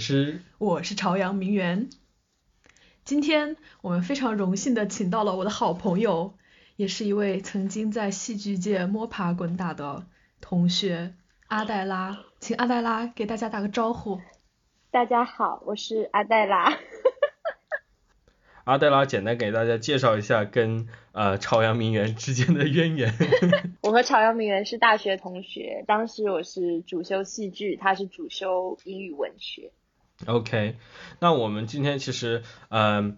师，我是朝阳名媛。今天我们非常荣幸的请到了我的好朋友，也是一位曾经在戏剧界摸爬滚打的同学阿黛拉，请阿黛拉给大家打个招呼。大家好，我是阿黛拉。阿黛拉简单给大家介绍一下跟呃朝阳名媛之间的渊源。我和朝阳名媛是大学同学，当时我是主修戏剧，他是主修英语文学。OK，那我们今天其实嗯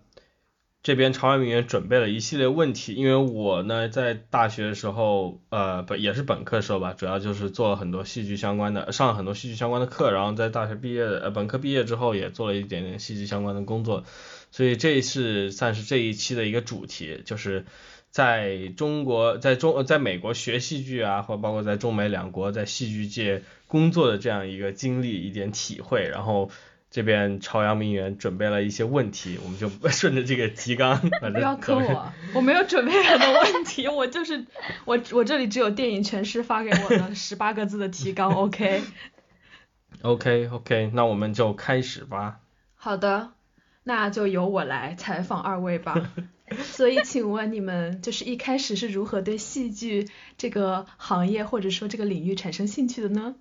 这边朝阳名媛准备了一系列问题，因为我呢在大学的时候呃本也是本科时候吧，主要就是做了很多戏剧相关的，上了很多戏剧相关的课，然后在大学毕业呃本科毕业之后也做了一点点戏剧相关的工作。所以这是算是这一期的一个主题，就是在中国，在中，在美国学戏剧啊，或包括在中美两国在戏剧界工作的这样一个经历，一点体会。然后这边朝阳名媛准备了一些问题，我们就 顺着这个提纲。不要坑我，我没有准备很多问题，我就是我我这里只有电影全师发给我的 十八个字的提纲，OK。OK OK，那我们就开始吧。好的。那就由我来采访二位吧。所以，请问你们就是一开始是如何对戏剧这个行业或者说这个领域产生兴趣的呢？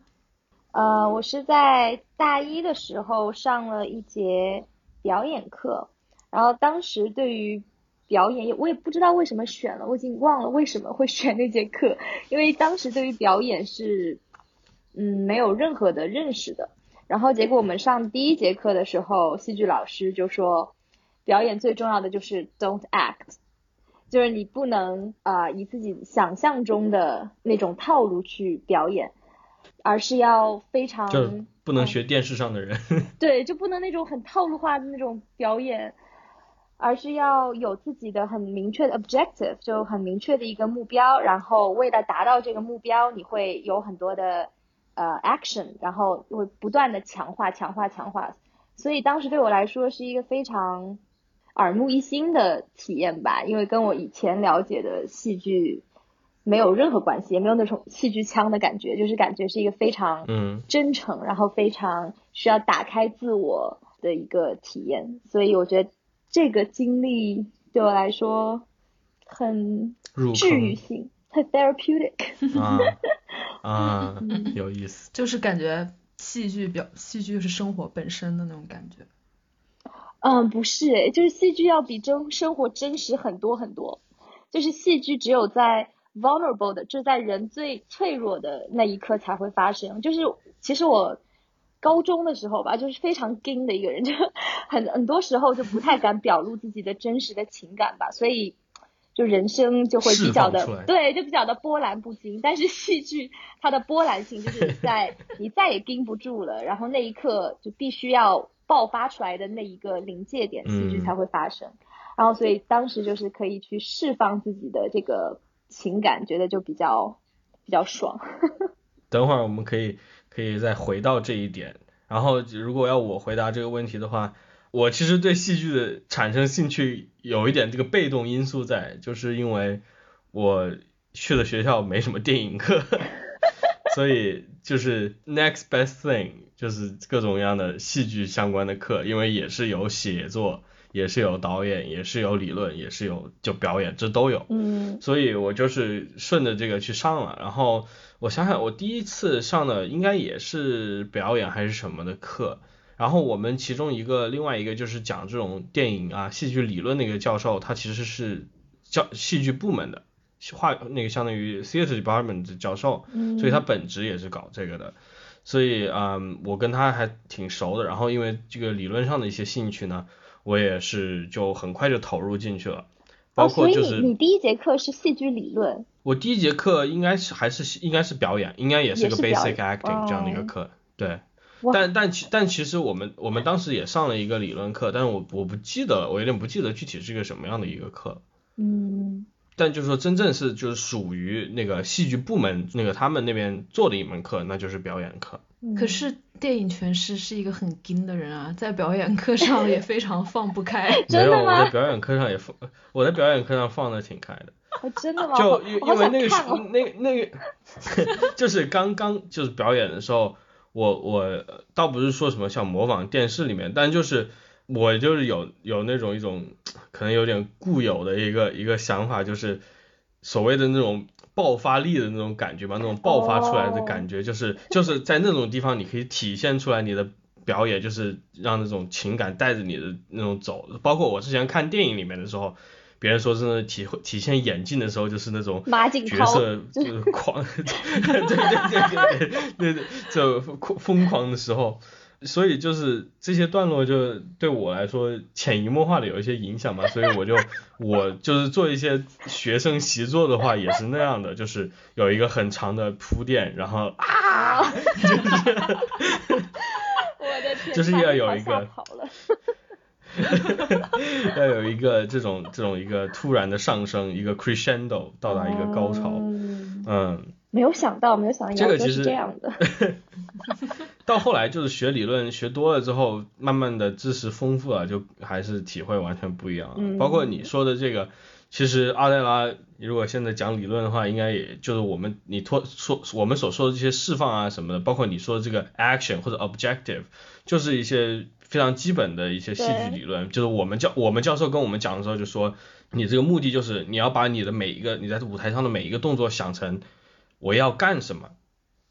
呃，我是在大一的时候上了一节表演课，然后当时对于表演，我也不知道为什么选了，我已经忘了为什么会选那节课，因为当时对于表演是嗯没有任何的认识的。然后结果我们上第一节课的时候，戏剧老师就说，表演最重要的就是 don't act，就是你不能啊以自己想象中的那种套路去表演，而是要非常就不能学电视上的人，对，就不能那种很套路化的那种表演，而是要有自己的很明确的 objective，就很明确的一个目标，然后为了达到这个目标，你会有很多的。呃，action，然后会不断的强化、强化、强化，所以当时对我来说是一个非常耳目一新的体验吧，因为跟我以前了解的戏剧没有任何关系，也没有那种戏剧腔的感觉，就是感觉是一个非常嗯真诚，然后非常需要打开自我的一个体验，所以我觉得这个经历对我来说很治愈性。很 therapeutic 啊 啊，有意思，就是感觉戏剧表戏剧是生活本身的那种感觉。嗯，不是诶，就是戏剧要比真生活真实很多很多。就是戏剧只有在 vulnerable 的，就是在人最脆弱的那一刻才会发生。就是其实我高中的时候吧，就是非常 g 的一个人，就很很多时候就不太敢表露自己的真实的情感吧，所以。就人生就会比较的对，就比较的波澜不惊。但是戏剧它的波澜性就是在你再也盯不住了，然后那一刻就必须要爆发出来的那一个临界点，戏剧才会发生。然后所以当时就是可以去释放自己的这个情感，觉得就比较比较爽。等会儿我们可以可以再回到这一点。然后如果要我回答这个问题的话。我其实对戏剧的产生兴趣有一点这个被动因素在，就是因为我去的学校没什么电影课，所以就是 next best thing 就是各种各样的戏剧相关的课，因为也是有写作，也是有导演，也是有理论，也是有就表演，这都有。嗯。所以我就是顺着这个去上了，然后我想想，我第一次上的应该也是表演还是什么的课。然后我们其中一个另外一个就是讲这种电影啊戏剧理论那个教授，他其实是教戏剧部门的，画那个相当于 theater department 的教授，所以他本职也是搞这个的，所以嗯我跟他还挺熟的。然后因为这个理论上的一些兴趣呢，我也是就很快就投入进去了。包括就是你第一节课是戏剧理论，我第一节课应该是还是应该是表演，应该也是个 basic acting 这样的一个课，对。但但其但其实我们我们当时也上了一个理论课，但是我我不记得了，我有点不记得具体是一个什么样的一个课。嗯。但就是说真正是就是属于那个戏剧部门那个他们那边做的一门课，那就是表演课。可是电影诠释是一个很精的人啊，在表演课上也非常放不开。没有，我在表演课上也放，我在表演课上放的挺开的。真的吗？就因因为那个时候那那个 就是刚刚就是表演的时候。我我倒不是说什么想模仿电视里面，但就是我就是有有那种一种可能有点固有的一个一个想法，就是所谓的那种爆发力的那种感觉吧，那种爆发出来的感觉，就是就是在那种地方你可以体现出来你的表演，就是让那种情感带着你的那种走，包括我之前看电影里面的时候。别人说真的体体现演技的时候，就是那种角色就是狂，对对对对对对，就疯狂的时候，所以就是这些段落就对我来说潜移默化的有一些影响嘛，所以我就我就是做一些学生习作的话也是那样的，就是有一个很长的铺垫，然后啊，就是我的天，就是要有一个。要有一个这种这种一个突然的上升，一个 crescendo 到达一个高潮，嗯，没有想到，没有想到这个其实这样的。到后来就是学理论学多了之后，慢慢的知识丰富了，就还是体会完全不一样。嗯，包括你说的这个，其实阿黛拉如果现在讲理论的话，应该也就是我们你托说我们所说的这些释放啊什么的，包括你说的这个 action 或者 objective，就是一些。非常基本的一些戏剧理论，就是我们教我们教授跟我们讲的时候就说，你这个目的就是你要把你的每一个你在舞台上的每一个动作想成我要干什么，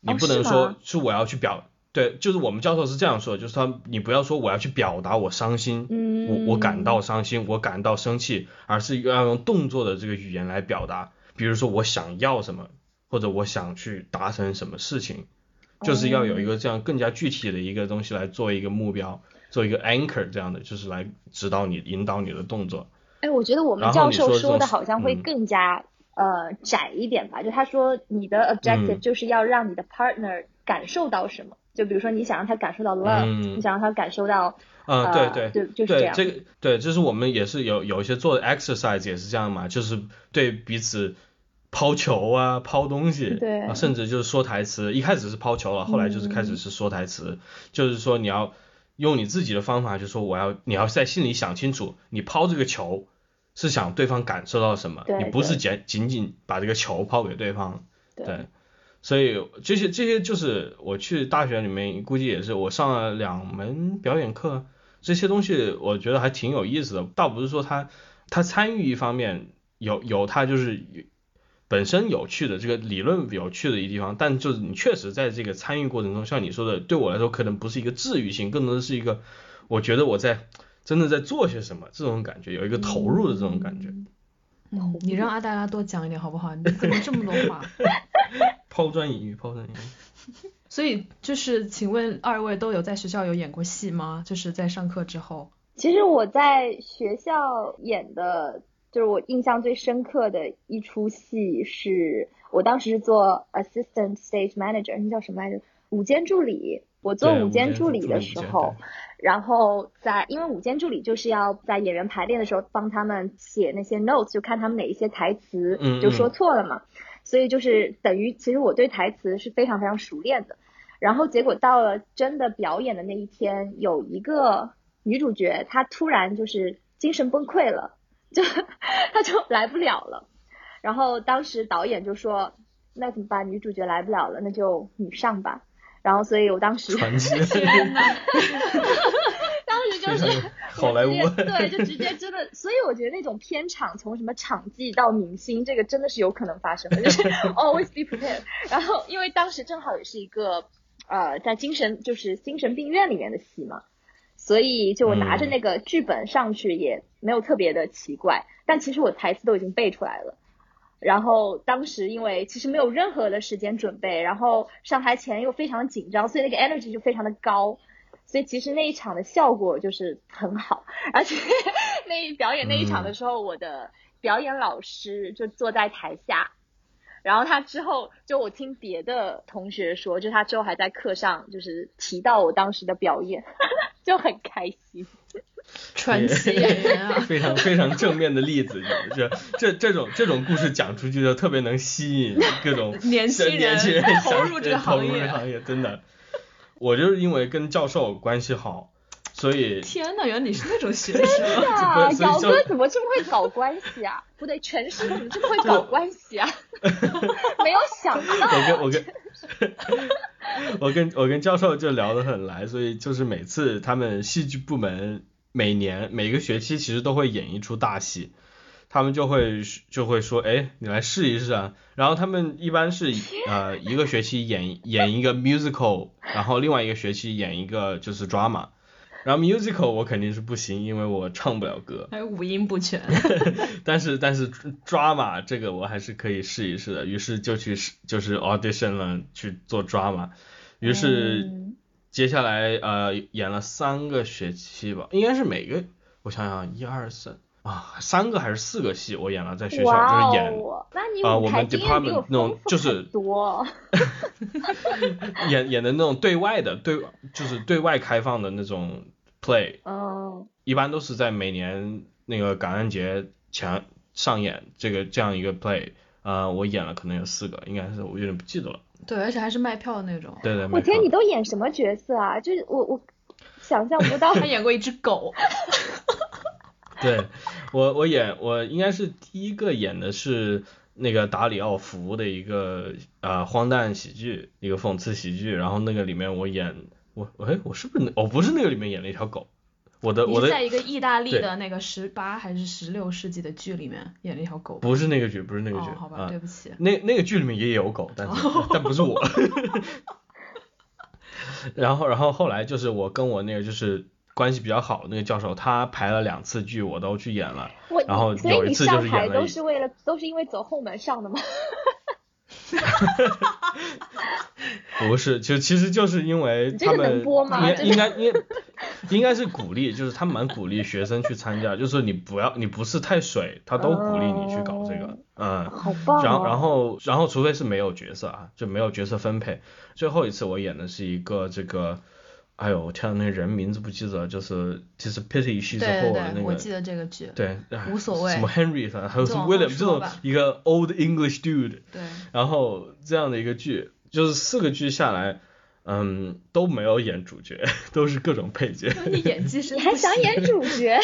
你不能说是我要去表，对，就是我们教授是这样说，就是他你不要说我要去表达我伤心，嗯我我感到伤心，我感到生气，而是要用动作的这个语言来表达，比如说我想要什么，或者我想去达成什么事情，就是要有一个这样更加具体的一个东西来做一个目标。做一个 anchor 这样的，就是来指导你、引导你的动作。哎，我觉得我们教授说的好像会更加呃窄一点吧。就他说你的 objective 就是要让你的 partner 感受到什么。就比如说你想让他感受到 love，你想让他感受到嗯，对对对，就是这样。这个对，就是我们也是有有一些做的 exercise 也是这样嘛，就是对彼此抛球啊、抛东西，对，甚至就是说台词。一开始是抛球了，后来就是开始是说台词，就是说你要。用你自己的方法，就说我要，你要在心里想清楚，你抛这个球是想对方感受到什么，你不是仅仅仅把这个球抛给对方，对，所以这些这些就是我去大学里面估计也是我上了两门表演课，这些东西我觉得还挺有意思的，倒不是说他他参与一方面有有他就是本身有趣的这个理论有趣的一地方，但就是你确实在这个参与过程中，像你说的，对我来说可能不是一个治愈性，更多的是一个，我觉得我在真的在做些什么这种感觉，有一个投入的这种感觉。嗯，你让阿黛拉多讲一点好不好？你怎么这么多话？抛砖引玉，抛砖引玉。所以就是，请问二位都有在学校有演过戏吗？就是在上课之后。其实我在学校演的。就是我印象最深刻的一出戏，是我当时是做 assistant stage manager，那叫什么来着？舞间助理。我做舞间助理的时候，然后在因为舞间助理就是要在演员排练的时候帮他们写那些 notes，就看他们哪一些台词就说错了嘛。所以就是等于其实我对台词是非常非常熟练的。然后结果到了真的表演的那一天，有一个女主角她突然就是精神崩溃了。就她就来不了了，然后当时导演就说，那怎么办？女主角来不了了，那就你上吧。然后所以我当时，天呐，当时就是 好莱坞，对，就直接真的，所以我觉得那种片场从什么场记到明星，这个真的是有可能发生的，就是 always be prepared。然后因为当时正好也是一个呃在精神就是精神病院里面的戏嘛。所以就我拿着那个剧本上去也没有特别的奇怪，但其实我台词都已经背出来了。然后当时因为其实没有任何的时间准备，然后上台前又非常紧张，所以那个 energy 就非常的高。所以其实那一场的效果就是很好，而且 那一表演那一场的时候，我的表演老师就坐在台下。然后他之后就我听别的同学说，就他之后还在课上就是提到我当时的表演，就很开心。传奇演员啊，非常非常正面的例子，这这这种这种故事讲出去就特别能吸引各种年轻人投入这个行业，行业真的。我就是因为跟教授关系好。所以天呐，原来你是那种学生。啊，姚哥怎么这么会搞关系啊？不对，全师怎么这么会搞关系啊？没有想到，我跟我跟 我跟我跟教授就聊得很来，所以就是每次他们戏剧部门每年每个学期其实都会演一出大戏，他们就会就会说，哎，你来试一试啊。然后他们一般是呃一个学期演演一个 musical，然后另外一个学期演一个就是 drama。然后 musical 我肯定是不行，因为我唱不了歌。还有五音不全。但是但是 drama 这个我还是可以试一试的，于是就去试就是 audition 了去做 drama，于是嗯接下来呃演了三个学期吧，应该是每个我想想一二三啊三个还是四个戏我演了在学校哇就是演哦，那你啊我们 department 那种就是很多。演演的那种对外的对就是对外开放的那种 play，嗯，一般都是在每年那个感恩节前上演这个这样一个 play，呃，我演了可能有四个，应该是我有点不记得了。对，而且还是卖票的那种。对对，我天，你都演什么角色啊？就是我我想象不到他演过一只狗。对我我演我应该是第一个演的是那个达里奥福的一个呃荒诞喜剧，一个讽刺喜剧，然后那个里面我演我哎我是不是那我不是那个里面演了一条狗，我的我的在一个意大利的那个十八还是十六世纪的剧里面演了一条狗。不是那个剧不是那个剧哦，好吧，啊对不起。那那个剧里面也有狗，但是 但不是我。然后然后后来就是我跟我那个就是关系比较好的那个教授，他排了两次剧，我都去演了。我，然后有一次就是演了都是为了都是因为走后门上的吗？不是，就其实就是因为他们应应该应该应该是鼓励，就是他们蛮鼓励学生去参加，就是你不要你不是太水，他都鼓励你去搞这个，嗯。好棒、哦！然后，然后，然后，除非是没有角色啊，就没有角色分配。最后一次我演的是一个这个，哎呦，我天，那个人名字不记得，就是就是 Pity She's 对 a 对 Whore 对，那个，我记得这个剧。对，哎无所谓什么 Henry 反正还有什么 William 这种一个 Old English dude，对，然后这样的一个剧，就是四个剧下来，嗯，都没有演主角，都是各种配角。你演技是你还想演主角？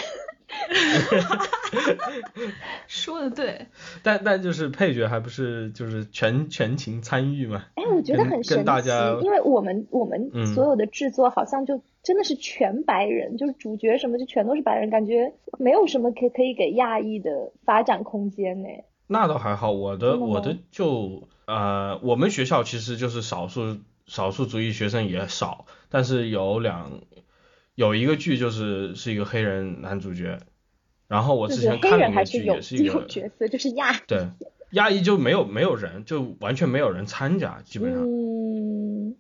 说的对，但但就是配角还不是就是全全情参与嘛？哎，我觉得很神奇跟大家，因为我们我们嗯所有的制作好像就真的是全白人，就是主角什么就全都是白人，感觉没有什么可可以给亚裔的发展空间呢。那倒还好，我的的我的就呃，我们学校其实就是少数少数族裔学生也少，但是有两有一个剧就是是一个黑人男主角，然后我之前看那个剧也是一个角色，就是亚裔。对亚裔就没有没有人就完全没有人参加，基本上。嗯，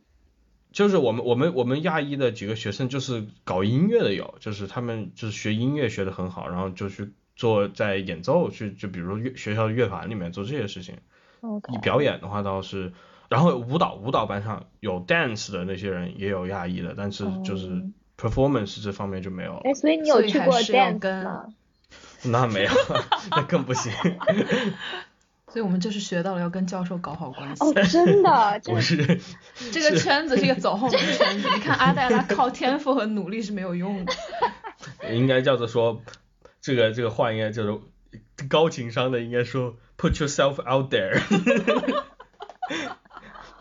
就是我们我们我们亚裔的几个学生就是搞音乐的有，就是他们就是学音乐学的很好，然后就去做在演奏去就比如乐学校的乐团里面做这些事情。OK，你表演的话倒是，然后舞蹈舞蹈班上有 dance 的那些人也有亚裔的，但是就是哦 performance 这方面就没有了。哎，所以你有去过 dance 跟吗？那没有，那更不行。所以我们就是学到了要跟教授搞好关系。哦，真的，这不是，这个圈子是一个走后门的圈子，你看阿黛拉靠天赋和努力是没有用的。应该叫做说，这个这个话应该叫做高情商的，应该说 put yourself out there，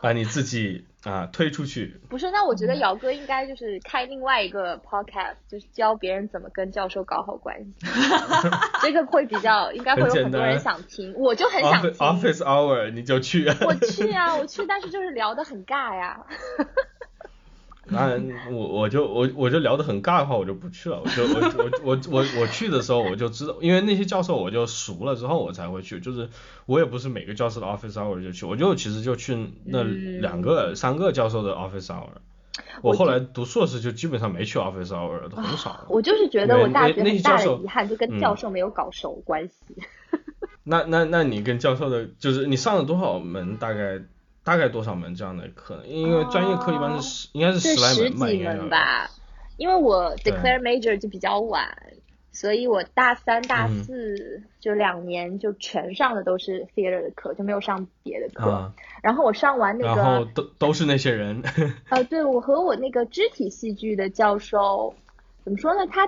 把你自己啊推出去。不是，那我嗯觉得姚哥应该就是开另外一个 podcast，就是教别人怎么跟教授搞好关系，这个会比较，应该会有很多人想听，我就很想听。office hour 你就去。我去啊，我去，但是就是聊得很尬呀。那 我我就我我就聊得很尬的话，我就不去了。我就我我我我我去的时候我就知道，因为那些教授我就熟了之后我才会去。就是我也不是每个教授的 office hour 就去，我就其实就去那嗯两个、三个教授的 office hour。我后来读硕士就基本上没去 office hour 了，都很少了。我就是觉得我大学那那很大些教授的遗憾，就跟嗯教授没有搞熟关系。那那那你跟教授的，就是你上了多少门？大概大概多少门这样的课呢？因为专业课一般是十、应该是是十来门吧，门。吧，因为我对 declare major 就比较晚，所以我大三、大嗯四就两年就全上的都是 theater 的课，就没有上别的课。啊，然后我上完那个然后个，都都是那些人。呃，对我和我那个肢体戏剧的教授，怎么说呢？他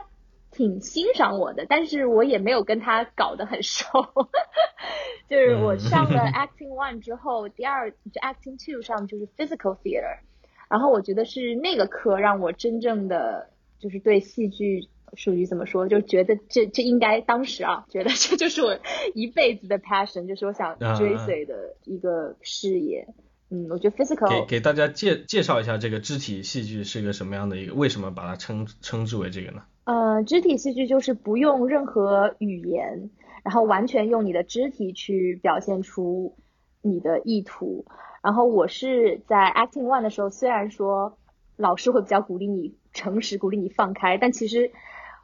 挺欣赏我的，但是我也没有跟他搞得很熟。就是我上了 acting one 之后，第二就 acting two 上就是 physical theater，然后我觉得是那个课让我真正的就是对戏剧属于怎么说，就觉得这这应该当时啊，觉得这就是我一辈子的 passion，就是我想追随的一个事业。嗯，我觉得 physical 给给大家介介绍一下这个肢体戏剧是一个什么样的一个，为什么把它称称之为这个呢？呃，肢体戏剧就是不用任何语言，然后完全用你的肢体去表现出你的意图。然后我是在 acting one 的时候，虽然说老师会比较鼓励你诚实，鼓励你放开，但其实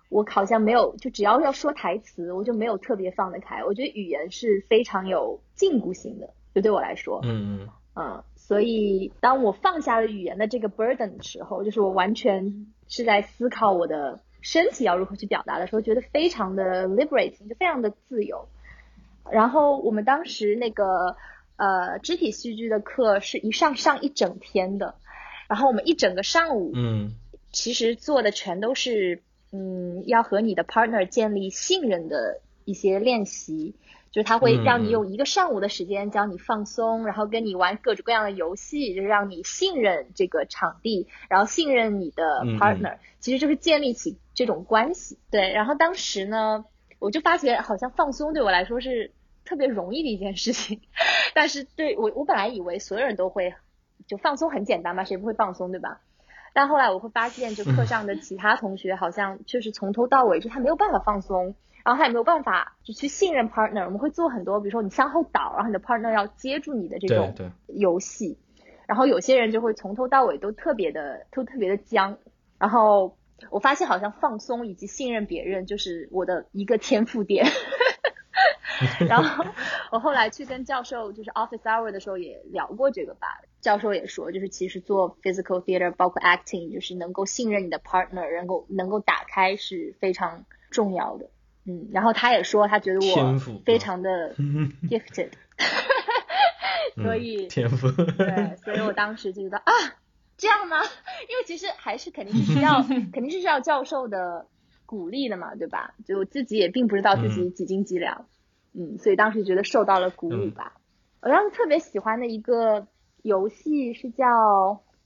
我好像没有，就只要要说台词，我就没有特别放得开。我觉得语言是非常有禁锢性的，就对我来说。嗯嗯。嗯，所以当我放下了语言的这个 burden 的时候，就是我完全是在思考我的身体要如何去表达的时候，觉得非常的 liberating，就非常的自由。然后我们当时那个呃肢体戏剧的课是一上上一整天的，然后我们一整个上午，嗯，其实做的全都是嗯要和你的 partner 建立信任的一些练习。就是他会让你用一个上午的时间教你放松，然后跟你玩各种各样的游戏，就是让你信任这个场地，然后信任你的 partner，其实就是建立起这种关系。对，然后当时呢，我就发觉好像放松对我来说是特别容易的一件事情，但是对我我本来以为所有人都会就放松很简单嘛，谁不会放松对吧？但后来我会发现，就课上的其他同学好像就是从头到尾就他没有办法放松。然后他也没有办法就去信任 partner，我们会做很多，比如说你向后倒，然后你的 partner 要接住你的这种游戏。然后有些人就会从头到尾都特别的都特别的僵。然后我发现好像放松以及信任别人就是我的一个天赋点。然后我后来去跟教授就是 office hour 的时候也聊过这个吧，教授也说就是其实做 physical theater 包括 acting 就是能够信任你的 partner，能够能够打开是非常重要的。嗯，然后他也说，他觉得我非常的 gifted，所以 天赋对，所以我当时就觉得啊，这样吗？因为其实还是肯定是需要，肯定是需要教授的鼓励的嘛，对吧？就我自己也并不知道自己几斤几两，嗯，所以当时觉得受到了鼓舞吧。我当时特别喜欢的一个游戏是叫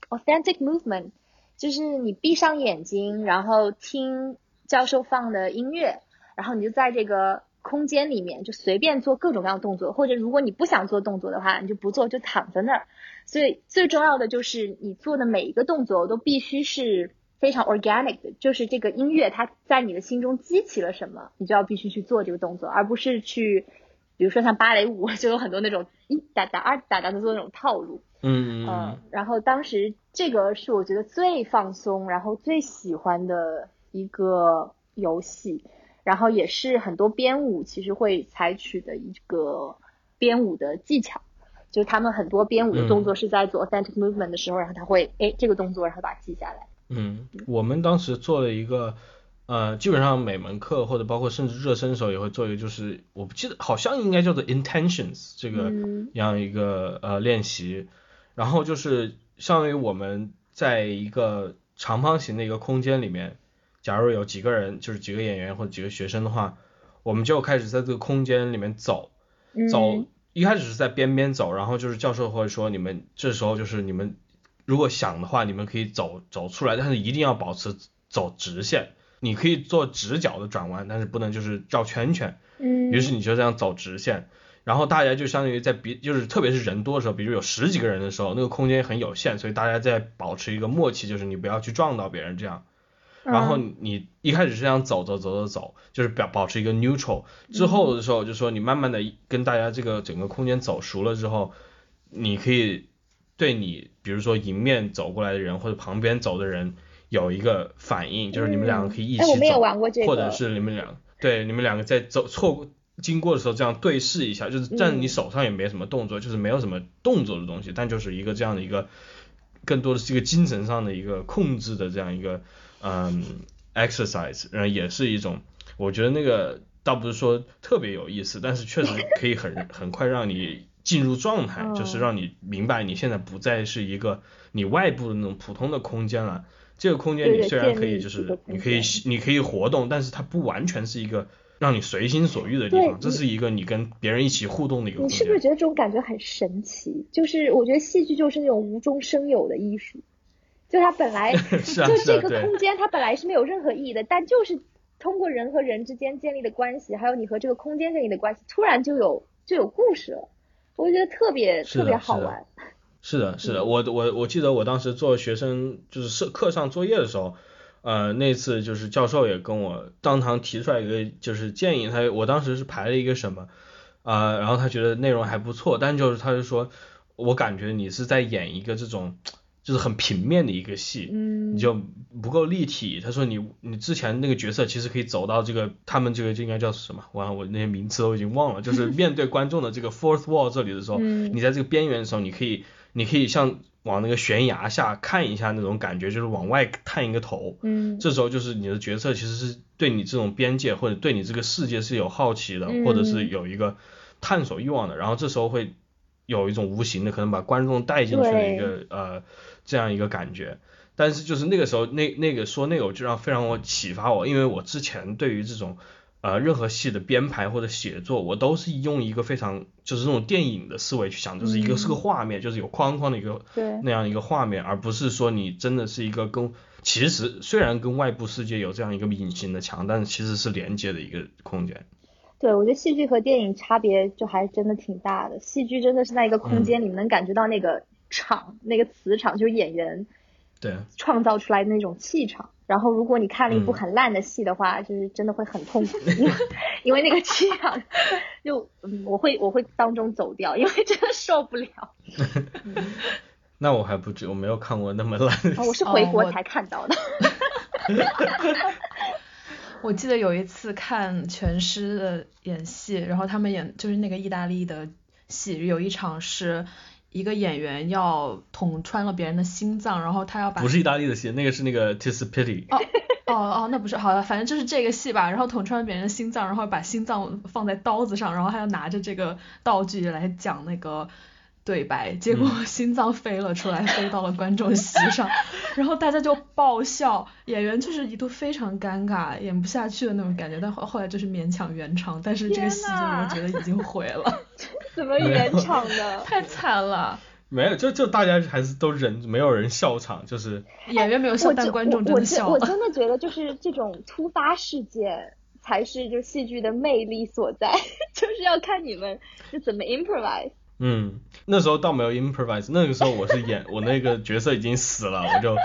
Authentic Movement，就是你闭上眼睛，然后听教授放的音乐。然后你就在这个空间里面就随便做各种各样的动作，或者如果你不想做动作的话，你就不做，就躺在那儿。所以最重要的就是你做的每一个动作都必须是非常 organic 的，就是这个音乐它在你的心中激起了什么，你就要必须去做这个动作，而不是去，比如说像芭蕾舞 就有很多那种一哒哒二哒哒的做那种套路。嗯嗯。然后当时这个是我觉得最放松，然后最喜欢的一个游戏。然后也是很多编舞其实会采取的一个编舞的技巧，就是他们很多编舞的动作是在做 authentic movement 的时候，然后他会哎这个动作然后把它记下来。嗯，我们当时做了一个呃，基本上每门课或者包括甚至热身的时候也会做一个，就是我不记得好像应该叫做 intentions 这个样一个呃练习，然后就是相当于我们在一个长方形的一个空间里面。假如有几个人，就是几个演员或者几个学生的话，我们就开始在这个空间里面走，走，一开始是在边边走，然后就是教授会说，你们这时候就是你们如果想的话，你们可以走走出来，但是一定要保持走直线，你可以做直角的转弯，但是不能就是绕圈圈。嗯。于是你就这样走直线，然后大家就相当于在别，就是特别是人多的时候，比如有十几个人的时候，那个空间很有限，所以大家在保持一个默契，就是你不要去撞到别人这样。然后你一开始是这样走走走走走，就是表保持一个 neutral，之后的时候就说你慢慢的跟大家这个整个空间走熟了之后，你可以对你比如说迎面走过来的人或者旁边走的人有一个反应，就是你们两个可以一起走，或者是你们两对你们两个在走错过经过的时候这样对视一下，就是但你手上也没什么动作，就是没有什么动作的东西，但就是一个这样的一个更多的是一个精神上的一个控制的这样一个。嗯，exercise，然后也是一种，我觉得那个倒不是说特别有意思，但是确实可以很 很快让你进入状态，就是让你明白你现在不再是一个你外部的那种普通的空间了，这个空间你虽然可以就是你可以你可以活动，但是它不完全是一个让你随心所欲的地方，这是一个你跟别人一起互动的一个空你是不是。觉得这种感觉很神奇？就是我觉得戏剧就是那种无中生有的艺术，就它本来 就是这个空间它本来是没有任何意义的，但就是通过人和人之间建立的关系，还有你和这个空间建立的关系，突然就有就有故事了，我觉得特别特别好玩。是的，是的，嗯。我我我记得我当时做学生就是社课上作业的时候，呃，那次就是教授也跟我当堂提出来一个就是建议，他我当时是排了一个什么，呃，然后他觉得内容还不错，但就是他就说，我感觉你是在演一个这种就是很平面的一个戏，嗯你就不够立体。他说你你之前那个角色其实可以走到这个他们这个就应该叫什么？完了，我那些名词都已经忘了。就是 面对观众的这个 fourth wall 这里的时候，嗯你在这个边缘的时候，你可以你可以像往那个悬崖下看一下那种感觉，就是往外探一个头。嗯这时候就是你的角色其实是对你这种边界或者对你这个世界是有好奇的，嗯或者是有一个探索欲望的，然后这时候会有一种无形的可能把观众带进去的一个呃这样一个感觉。但是就是那个时候那那个说那个我就让非常我启发我，因为我之前对于这种呃任何戏的编排或者写作，我都是用一个非常就是这种电影的思维去想，就是一个是个画面，就是有框框的一个对那样一个画面，而不是说你真的是一个跟其实虽然跟外部世界有这样一个隐形的墙，但是其实是连接的一个空间。对，我觉得戏剧和电影差别就还真的挺大的。戏剧真的是在一个空间里面能感觉到那个场、那个磁场，就是演员对，创造出来的那种气场。然后，如果你看了一部嗯很烂的戏的话，就是真的会很痛苦，因为 因为那个气场就嗯，我会我会当中走掉，因为真的受不了。那我还不知我没有看过那么烂的啊，我是回国才看到的。我记得有一次看全师的演戏，然后他们演就是那个意大利的戏，有一场是一个演员要捅穿了别人的心脏，然后他要把不是意大利的戏，那个是那个 Tis Pity。哦哦哦，那不是好的，反正就是这个戏吧，然后捅穿了别人的心脏，然后把心脏放在刀子上，然后还要拿着这个道具来讲那个对白，结果 心脏飞了出来，飞到了观众席上，然后大家就爆笑，演员就是一度非常尴尬，演不下去的那种感觉，但后后来就是勉强圆场，但是这个戏就我觉得已经毁了，怎么圆场的？太惨了，没有，就就大家还是都忍，没有人笑场，就是演员没有笑，但观众真我我我的笑了。真的觉得就是这种突发事件才是就戏剧的魅力所在，就是要看你们是怎么 improvise。嗯，那时候倒没有 improvise，那个时候我是演 我那个角色已经死了，我就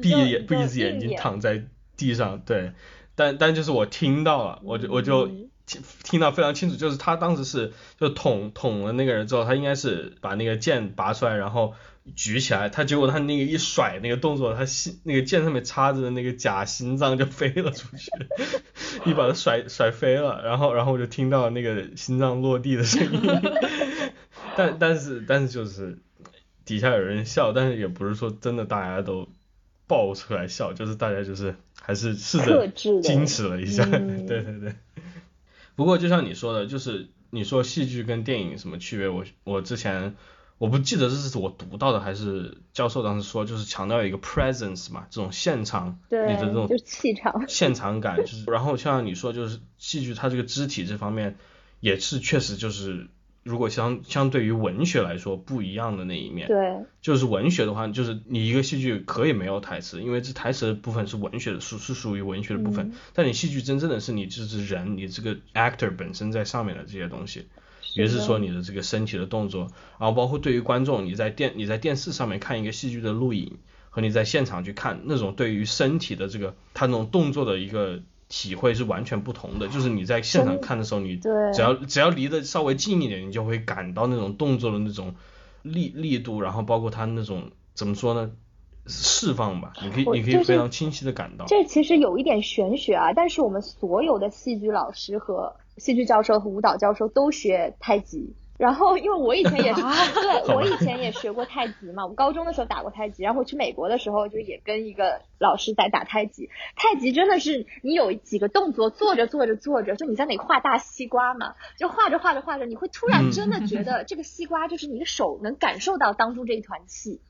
闭眼就闭着眼睛躺在地上，对，但但就是我听到了，我就我就嗯。听听到非常清楚，就是他当时是就捅捅了那个人之后，他应该是把那个剑拔出来，然后举起来，他结果他那个一甩那个动作，他心那个剑上面插着的那个假心脏就飞了出去，一把它甩甩飞了，然后然后我就听到那个心脏落地的声音，但但是但是就是底下有人笑，但是也不是说真的大家都爆出来笑，就是大家就是还是试着矜持了一下，嗯。对对对。不过就像你说的，就是你说戏剧跟电影什么区别，我我之前我不记得这是我读到的还是教授当时说，就是强调一个 presence 嘛，这种现场对你的这种就是气场。现场感，就是然后像你说就是戏剧它这个肢体这方面也是确实就是如果相相对于文学来说不一样的那一面，对，就是文学的话，就是你一个戏剧可以没有台词，因为这台词的部分是文学的，属是属于文学的部分。嗯。但你戏剧真正的是你就是人，你这个 actor 本身在上面的这些东西，也是说你的这个身体的动作，然后包括对于观众，你在电你在电视上面看一个戏剧的录影，和你在现场去看那种对于身体的这个他那种动作的一个体会是完全不同的。就是你在现场看的时候，你对只要只要离得稍微近一点，你就会感到那种动作的那种力力度，然后包括他那种怎么说呢，释放吧，你可以你可以非常清晰的感到。这其实有一点玄学啊，但是我们所有的戏剧老师和戏剧教授和舞蹈教授都学太极。然后，因为我以前也是，对我以前也学过太极嘛，我高中的时候打过太极，然后我去美国的时候就也跟一个老师在打太极。太极真的是你有几个动作做着做着做着，就你在那里画大西瓜嘛，就画着画着画着，你会突然真的 觉得这个西瓜就是你的手能感受到当中这一团气，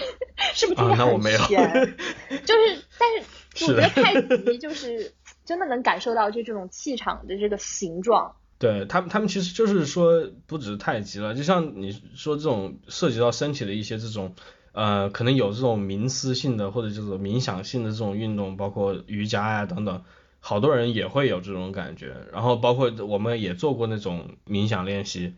是不是听啊，着很那我没有。就是，但是我觉得太极就是真的能感受到就这种气场的这个形状。对他们，他们其实就是说，不只是太极了，就像你说这种涉及到身体的一些这种，呃，可能有这种冥思性的或者这种冥想性的这种运动，包括瑜伽呀、等等，好多人也会有这种感觉。然后包括我们也做过那种冥想练习，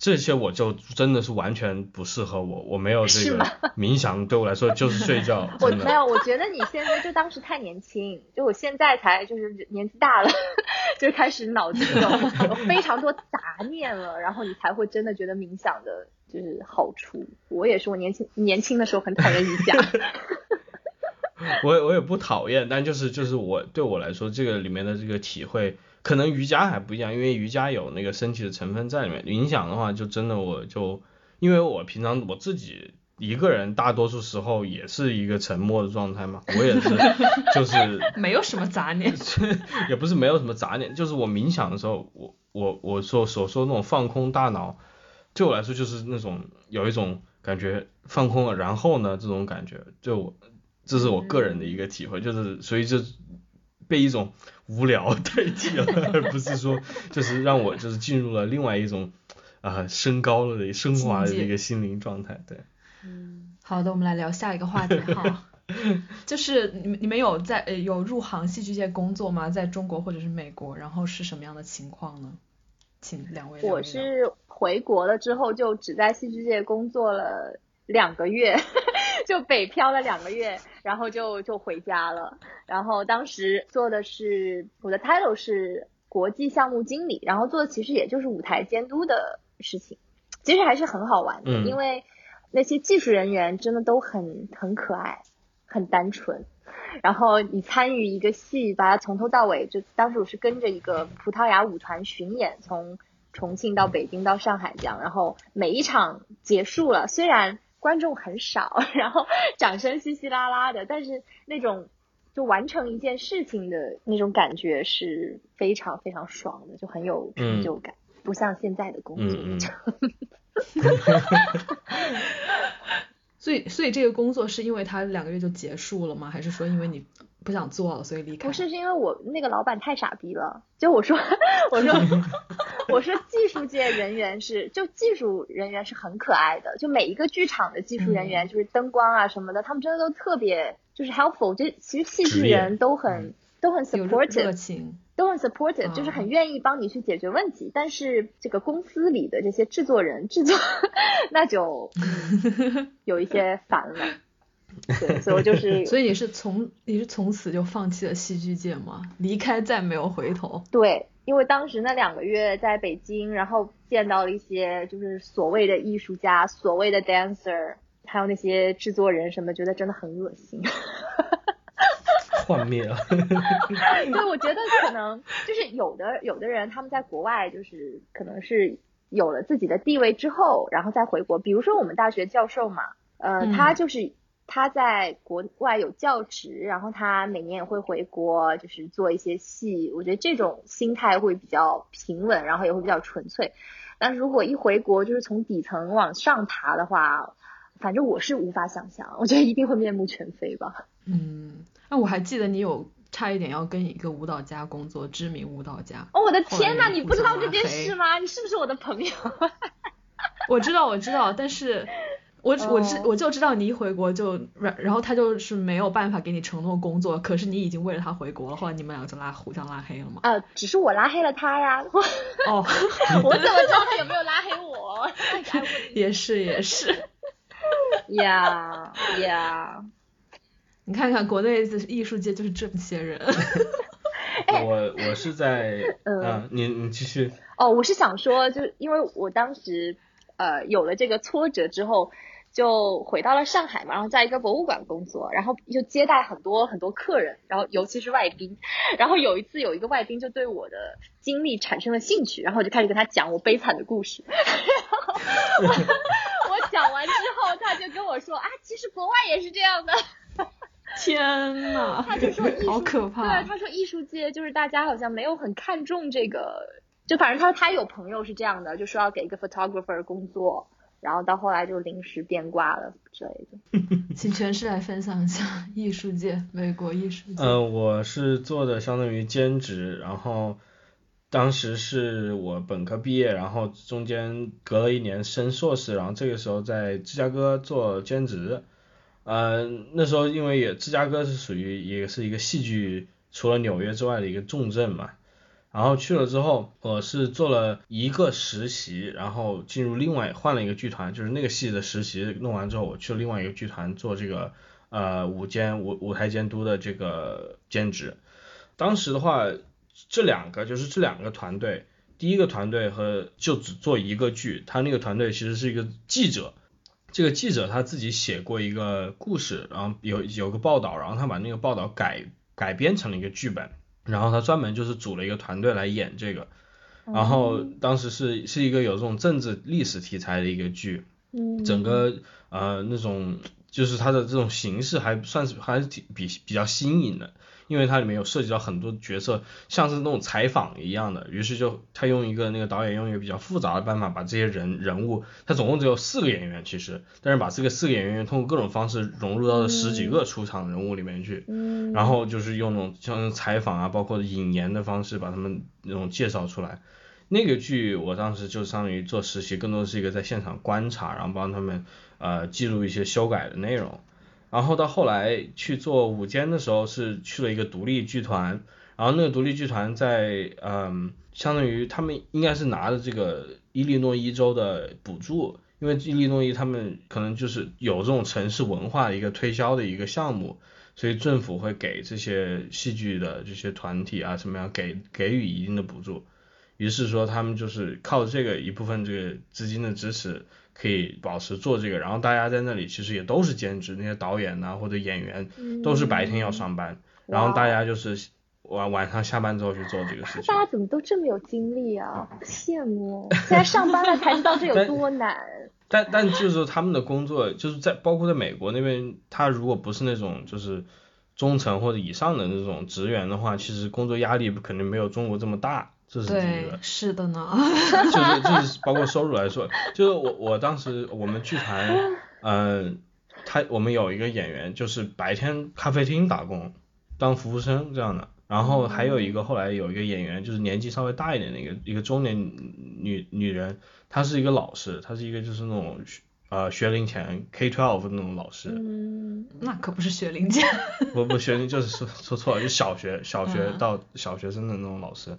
这些我就真的是完全不适合我，我没有这个冥想对我来说就是睡觉，我没有，我觉得你现在就当时太年轻，就我现在才就是年纪大了，就开始脑子里有有非常多杂念了，然后你才会真的觉得冥想的就是好处。我也是，我年轻年轻的时候很讨厌瑜伽。我也我也不讨厌，但就是就是我对我来说，这个里面的这个体会，可能瑜伽还不一样，因为瑜伽有那个身体的成分在里面。冥想的话，就真的我就，因为我平常我自己一个人，大多数时候也是一个沉默的状态嘛，我也是，就是没有什么杂念。也不是没有什么杂念，就是我冥想的时候，我我我说所说那种放空大脑，对我来说就是那种有一种感觉放空了，然后呢这种感觉，就我这是我个人的一个体会，就是所以就被一种无聊代替了，而不是说就是让我就是进入了另外一种啊、升高了的升华的一个心灵状态，对。好的，我们来聊下一个话题哈，就是你们你们有在呃有入行戏剧界工作吗？在中国或者是美国，然后是什么样的情况呢？请两位聊我是回国了之后，就只在戏剧界工作了两个月，就北漂了两个月，然后就就回家了。然后当时做的是我的 title 是国际项目经理，然后做的其实也就是舞台监督的事情，其实还是很好玩的，嗯因为那些技术人员真的都很很可爱，很单纯。然后你参与一个戏，把它从头到尾，就当时我是跟着一个葡萄牙舞团巡演，从重庆到北京到上海这样，然后每一场结束了，虽然观众很少，然后掌声稀稀拉拉的，但是那种就完成一件事情的那种感觉是非常非常爽的，就很有成就感，不像现在的工作。嗯嗯 所以所以这个工作是因为他两个月就结束了吗？还是说因为你不想做了所以离开？不是，是因为我那个老板太傻逼了。就我说，我说，我说，技术界人员是，就技术人员是很可爱的。就每一个剧场的技术人员，嗯就是灯光啊什么的，他们真的都特别就是 helpful。就其实戏剧人都很都很 supportive，情，都很 supportive，、啊就是很愿意帮你去解决问题。但是这个公司里的这些制作人制作，那就、嗯有一些烦了。对，所以我就是所以你是从你是从此就放弃了戏剧界吗？离开再没有回头？对，因为当时那两个月在北京，然后见到了一些就是所谓的艺术家、所谓的 dancer，还有那些制作人什么，觉得真的很恶心。幻灭了。对，我觉得可能就是有的有的人他们在国外就是可能是有了自己的地位之后，然后再回国。比如说我们大学教授嘛，呃，嗯他就是他在国外有教职，然后他每年也会回国，就是做一些戏。我觉得这种心态会比较平稳，然后也会比较纯粹。但是如果一回国就是从底层往上爬的话，反正我是无法想象，我觉得一定会面目全非吧。嗯，那我还记得你有差一点要跟一个舞蹈家工作，知名舞蹈家。哦，我的天呐，你不知道这件事吗？你是不是我的朋友？我知道，我知道，但是我我知哦我就知道你一回国就然然后他就是没有办法给你承诺工作，可是你已经为了他回国了，后来你们俩就拉互相拉黑了嘛？呃，只是我拉黑了他呀，哦，我怎么知道他有没有拉黑我？哎也是也是，呀呀，你看看国内的艺术界就是这么些人，我我是在，嗯啊，你你继续。哦，我是想说，就因为我当时呃有了这个挫折之后，就回到了上海嘛，然后在一个博物馆工作，然后就接待很多很多客人，然后尤其是外宾。然后有一次有一个外宾就对我的经历产生了兴趣，然后我就开始跟他讲我悲惨的故事。然后我我讲完之后，他就跟我说啊，其实国外也是这样的。天呐，他就说艺术，好可怕对，他说艺术界就是大家好像没有很看重这个，就反正他说他有朋友是这样的，就说要给一个 photographer 工作，然后到后来就临时变卦了之类的。请全师来分享一下艺术界，美国艺术界。嗯，我是做的相当于兼职，然后当时是我本科毕业，然后中间隔了一年升硕士，然后这个时候在芝加哥做兼职。嗯，那时候因为也芝加哥是属于也是一个戏剧除了纽约之外的一个重镇嘛。然后去了之后，我是做了一个实习，然后进入另外换了一个剧团，就是那个戏的实习弄完之后，我去了另外一个剧团做这个呃舞监舞舞台监督的这个兼职。当时的话，这两个就是这两个团队，第一个团队和就只做一个剧，他那个团队其实是一个记者，这个记者他自己写过一个故事，然后有有个报道，然后他把那个报道改改编成了一个剧本。然后他专门就是组了一个团队来演这个，然后当时是是一个有这种政治历史题材的一个剧，整个呃那种就是它的这种形式还算是还是挺比比较新颖的。因为它里面有涉及到很多角色，像是那种采访一样的，于是就他用一个那个导演用一个比较复杂的办法，把这些人人物，他总共只有四个演员其实，但是把这个四个演员通过各种方式融入到了十几个出场人物里面去，然后就是用那种像采访啊，包括引言的方式把他们那种介绍出来。那个剧我当时就相当于做实习，更多是一个在现场观察，然后帮他们呃记录一些修改的内容。然后到后来去做舞间的时候，是去了一个独立剧团，然后那个独立剧团在嗯，相当于他们应该是拿着这个伊利诺伊州的补助，因为伊利诺伊他们可能就是有这种城市文化的一个推销的一个项目，所以政府会给这些戏剧的这些团体啊什么样给给予一定的补助，于是说他们就是靠这个一部分这个资金的支持。可以保持做这个，然后大家在那里其实也都是兼职，那些导演呐或者演员都是白天要上班，然后大家就是晚晚上下班之后去做这个事情。大家怎么都这么有精力啊？羡慕！现在上班了才知道这有多难。但但就是他们的工作，就是在包括在美国那边，他如果不是那种就是中层或者以上的那种职员的话，其实工作压力肯定没有中国这么大。这是第一个，是的呢，就是 就是包括收入来说，就是我我当时我们剧团，嗯，他我们有一个演员就是白天咖啡厅打工当服务生这样的，然后还有一个后来有一个演员就是年纪稍微大一点的一个一个中年女女人，她是一个老师，她是一个就是那种呃学龄前 K twelve 那种老师，嗯，那可不是学龄前，不不学龄就是说说错了，就小学小学到小学生的那种老师。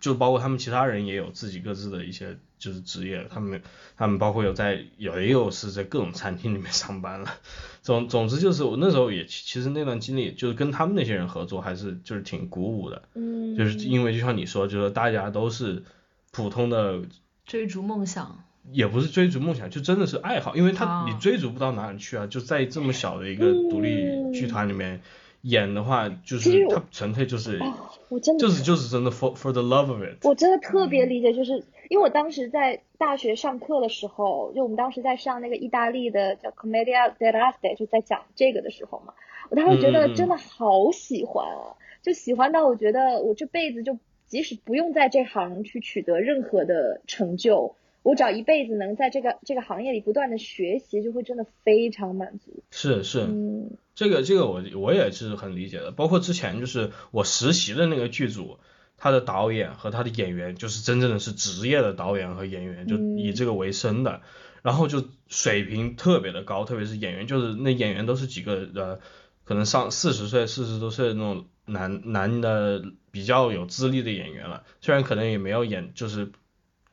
就包括他们其他人也有自己各自的一些就是职业，他们他们包括有在有也有是在各种餐厅里面 上班了，总总之就是我那时候也其实那段经历就是跟他们那些人合作还是就是挺鼓舞的，嗯，就是因为就像你说，就是大家都是普通的追逐梦想，也不是追逐梦想，就真的是爱好，因为他你追逐不到哪里去啊，就在这么小的一个独立剧团里面。演的话就是他纯粹就是，我真的就是就是真的 for for the love of it。我真的特别理解，就是因为我当时在大学上课的时候，就我们当时在上那个意大利的叫 Commedia dell'arte，就在讲这个的时候嘛，我当时觉得真的好喜欢啊，就喜欢到我觉得我这辈子就即使不用在这行去取得任何的成就。我只要一辈子能在这个这个行业里不断的学习，就会真的非常满足。是是，嗯，这个这个我我也是很理解的。包括之前就是我实习的那个剧组，他的导演和他的演员就是真正的是职业的导演和演员，就以这个为生的，然后就水平特别的高，特别是演员，就是那演员都是几个呃，可能上四十岁、四十多岁的那种男男的比较有资历的演员了，虽然可能也没有演就是。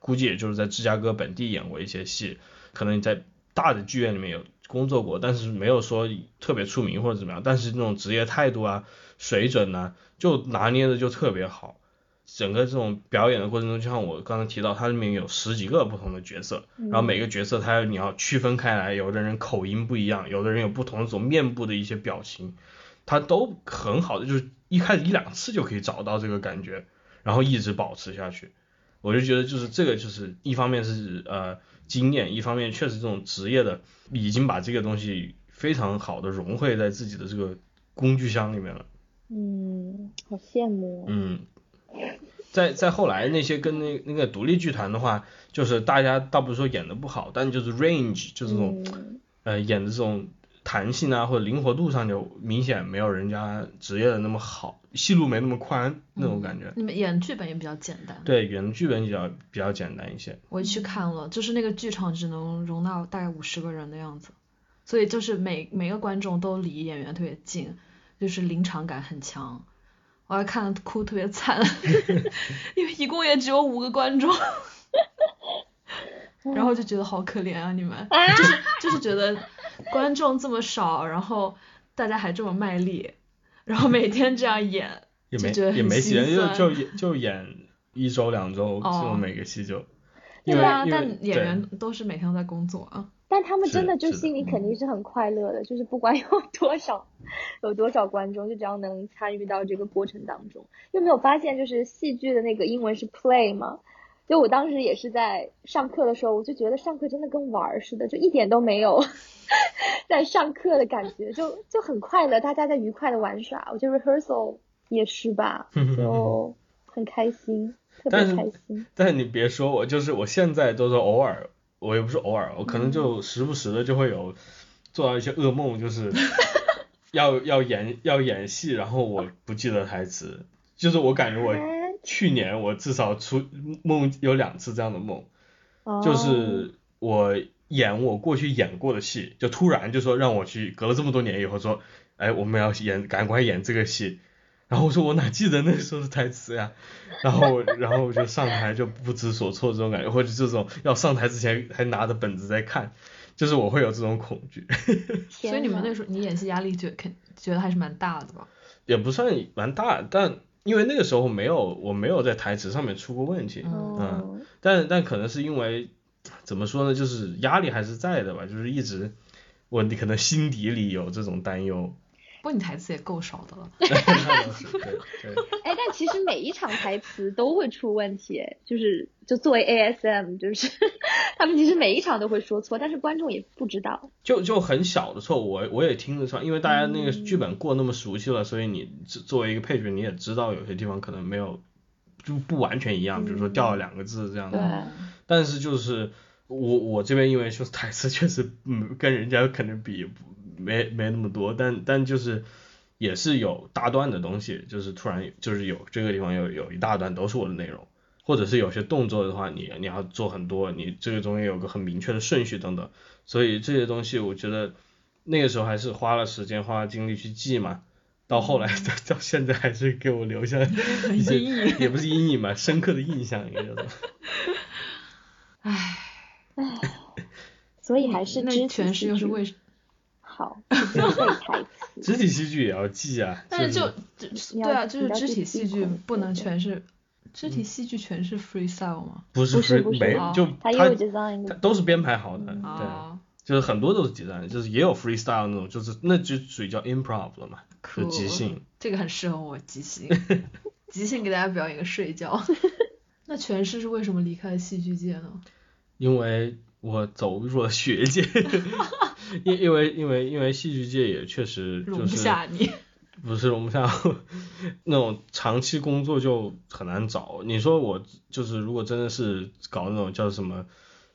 估计也就是在芝加哥本地演过一些戏，可能你在大的剧院里面有工作过，但是没有说特别出名或者怎么样。但是那种职业态度啊、水准呢，就拿捏的就特别好。整个这种表演的过程中，就像我刚才提到，它里面有十几个不同的角色，然后每个角色他你要区分开来，有的人口音不一样，有的人有不同的这种面部的一些表情，他都很好的，就是一开始一两次就可以找到这个感觉，然后一直保持下去。我就觉得就是这个就是一方面是呃经验，一方面确实这种职业的已经把这个东西非常好的融汇在自己的这个工具箱里面了。嗯，好羡慕。嗯。在在后来那些跟那那个独立剧团的话，就是大家倒不是说演的不好，但就是 range 就这种、嗯呃演的这种弹性啊或者灵活度上就明显没有人家职业的那么好，戏路没那么宽那种感觉。你们演剧本也比较简单。对，演的剧本比较比较简单一些。我去看了，就是那个剧场只能容纳大概五十个人的样子，所以就是每每个观众都离演员特别近，就是临场感很强。我还看得哭特别惨，因为一共也只有五个观众，然后就觉得好可怜啊你们，就是就是觉得观众这么少，然后大家还这么卖力，然后每天这样演，也没就觉得很也没戏，就就演就演一周两周，就每个戏就，对啊，但演员都是每天都在工作啊。但他们真的就心里肯定是很快乐的，就是不管有多少有多少观众，就只要能参与到这个过程当中，有没有发现就是戏剧的那个英文是 play 吗？就我当时也是在上课的时候，我就觉得上课真的跟玩儿似的，就一点都没有 在上课的感觉，就就很快乐，大家在愉快的玩耍。我觉得 rehearsal 也是吧，就很开心，特别开心。但是你别说我，就是我现在都是偶尔，我也不是偶尔，我可能就时不时的就会有做到一些噩梦，就是 要要演要演戏，然后我不记得台词，就是我感觉我哎去年我至少出梦有两次这样的梦，就哦是我演我过去演过的戏，就突然就说让我去，隔了这么多年以后说，哎，我们要演，赶快演这个戏。然后我说我哪记得那时候的台词呀？然后 然后我就上台就不知所措这种感觉，或者这种要上台之前还拿着本子在看，就是我会有这种恐惧，所以你们那时候你演戏压力觉肯觉得还是蛮大的吧？也不算蛮大，但因为那个时候没有我没有在台词上面出过问题，嗯嗯但但可能是因为怎么说呢，就是压力还是在的吧，就是一直我你可能心底里有这种担忧。不过你台词也够少的了。哎，但其实每一场台词都会出问题，哎就是就作为 ASM，就是他们其实每一场都会说错，但是观众也不知道。就就很小的错误，我我也听得上，因为大家那个剧本过那么熟悉了，所以你作作为一个配角，你也知道有些地方可能没有就不完全一样，比如说掉了两个字这样对的。但是就是我我这边因为就是台词确实嗯跟人家可能比不没没那么多，但但就是也是有大段的东西，就是突然就是有这个地方有有一大段都是我的内容。或者是有些动作的话，你你要做很多，你这个中间有个很明确的顺序等等，所以这些东西我觉得那个时候还是花了时间花了精力去记嘛，到后来到 到现在还是给我留下一些阴影也不是阴影吧，深刻的印象应该叫做。唉唉，所以还是那肢体诠释戏剧又是为好。肢体戏剧也要记啊，但是就对啊，就是肢体戏剧不能全是，肢体戏剧全是 freestyle 吗？不是不是 free- 没哦就它都是编排好的，嗯对，啊，就是很多都是 design，就是也有 freestyle 那种，就是那就属于叫 improv 了嘛，就即兴。这个很适合我即兴，即兴给大家表演个睡觉。那诠释是为什么离开了戏剧界呢？因为我走入了学界，因因为因为因为戏剧界也确实容不就是下你。不是容不下，那种长期工作就很难找。你说我就是如果真的是搞那种叫什么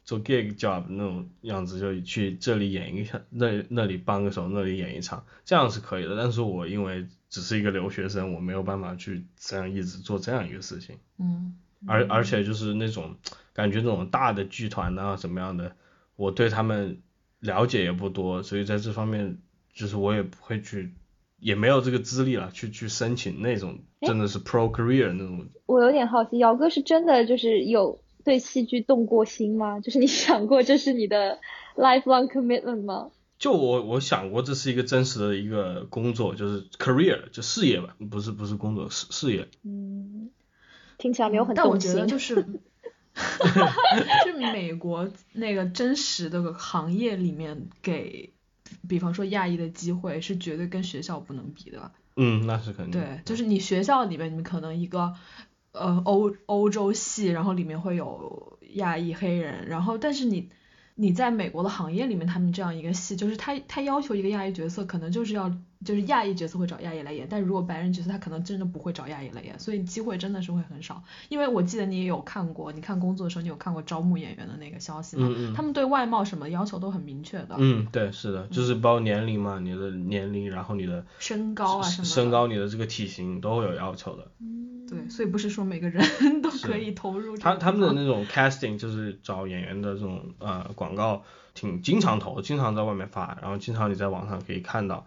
做 gig job 那种样子，就去这里演一场，那那里帮个手，那里演一场，这样是可以的。但是我因为只是一个留学生，我没有办法去这样一直做这样一个事情。嗯，而而且就是那种感觉那种大的剧团啊什么样的，我对他们了解也不多，所以在这方面就是我也不会去，也没有这个资历了，去去申请那种真的是 pro career 那种。我有点好奇，姚哥是真的就是有对戏剧动过心吗？就是你 想过这是你的 lifelong commitment 吗？就我我想过这是一个真实的一个工作，就是 career 就事业吧，不是不是工作，事事业。嗯，听起来没有很但我。觉得就是，就美国那个真实的行业里面给，比方说亚裔的机会是绝对跟学校不能比的。嗯，那是肯定。对，就是你学校里面，你们可能一个呃欧欧洲系，然后里面会有亚裔黑人，然后但是你你在美国的行业里面，他们这样一个系，就是他他要求一个亚裔角色，可能就是要就是亚裔角色会找亚裔来演，但如果白人角色他可能真的不会找亚裔来演，所以机会真的是会很少。因为我记得你也有看过，你看工作的时候你有看过招募演员的那个消息吗？嗯嗯他们对外貌什么要求都很明确的，嗯，对，是的，就是包括年龄嘛，你的年龄，然后你的身高啊什么。身高，你的这个体型都会有要求的。对，所以不是说每个人 都可以投入他他们的那种 casting 就是找演员的这种呃广告，挺经常投，经常在外面发，然后经常你在网上可以看到。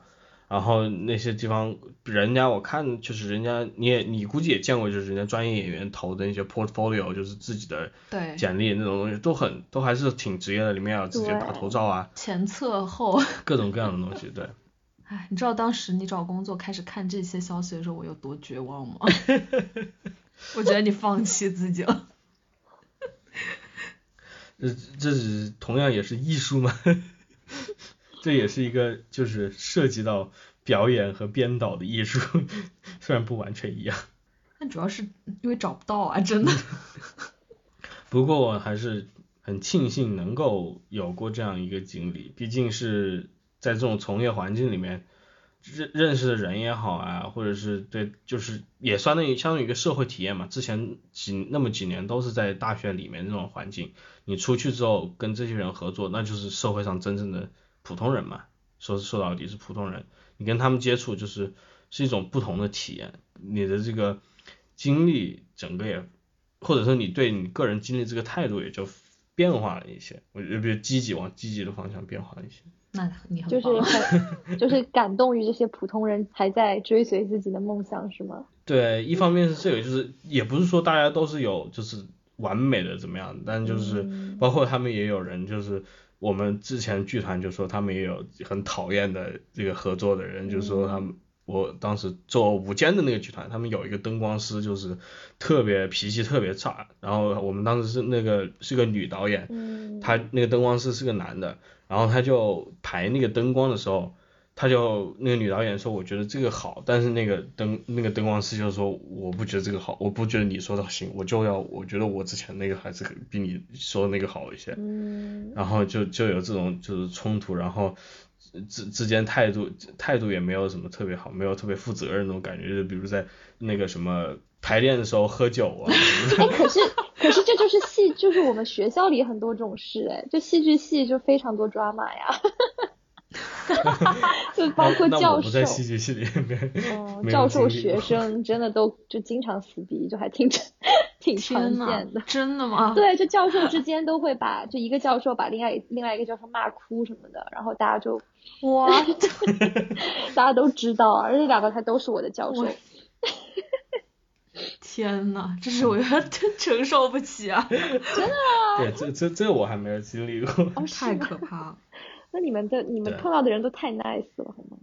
然后那些地方，人家我看就是人家你也你估计也见过，就是人家专业演员投的那些 portfolio，就是自己的对简历那种东西，都很都还是挺职业的，里面有自己的打头照啊，前侧后。各种各样的东西，对。哎，你知道当时你找工作开始看这些消息的时候，我有多绝望吗？我觉得你放弃自己了。这这是同样也是艺术吗？这也是一个就是涉及到表演和编导的艺术，虽然不完全一样。但主要是因为找不到啊，真的。不过我还是很庆幸能够有过这样一个经历，毕竟是在这种从业环境里面认认识的人也好啊，或者是对，就是也相当于相当于一个社会体验嘛。之前几那么几年都是在大学里面这种环境，你出去之后跟这些人合作，那就是社会上真正的普通人嘛。说说到底是普通人，你跟他们接触就是是一种不同的体验，你的这个经历整个也，或者说你对你个人经历这个态度也就变化了一些，我觉得比较积极往积极的方向变化了一些。那你很就是棒很就是感动于这些普通人还在追随自己的梦想，是吗？对，一方面是这个，就是也不是说大家都是有就是完美的怎么样，但就是嗯包括他们也有人就是。我们之前剧团就说他们也有很讨厌的这个合作的人，就是说他们我当时做午间的那个剧团，他们有一个灯光师就是特别脾气特别差，然后我们当时是那个是个女导演，她，那个灯光师是个男的，然后他就排那个灯光的时候，他就那个女导演说我觉得这个好，但是那个灯那个灯光师就说我不觉得这个好，我不觉得你说的行，我就要我觉得我之前那个还是比你说的那个好一些，嗯，然后就就有这种就是冲突，然后之之间态度态度也没有什么特别好，没有特别负责任那种感觉，就比如在那个什么排练的时候喝酒啊，哎，可是可是这就是戏，就是我们学校里很多这种事，哎，就戏剧系就非常多 drama 呀，就包括教授我不在，戏剧系里面，嗯，教授、学生真的都就经常撕逼，就还挺挺常见的。，真的吗？对，就教授之间都会把，就一个教授把另外另外一个教授骂哭什么的，然后大家就哇，大家都知道，而且两个还都是我的教授。天呐，这是我真承受不起啊，真的对，这这这我还没有经历过。哦，太可怕了。那你们的你们碰到的人都太 nice 了，好吗？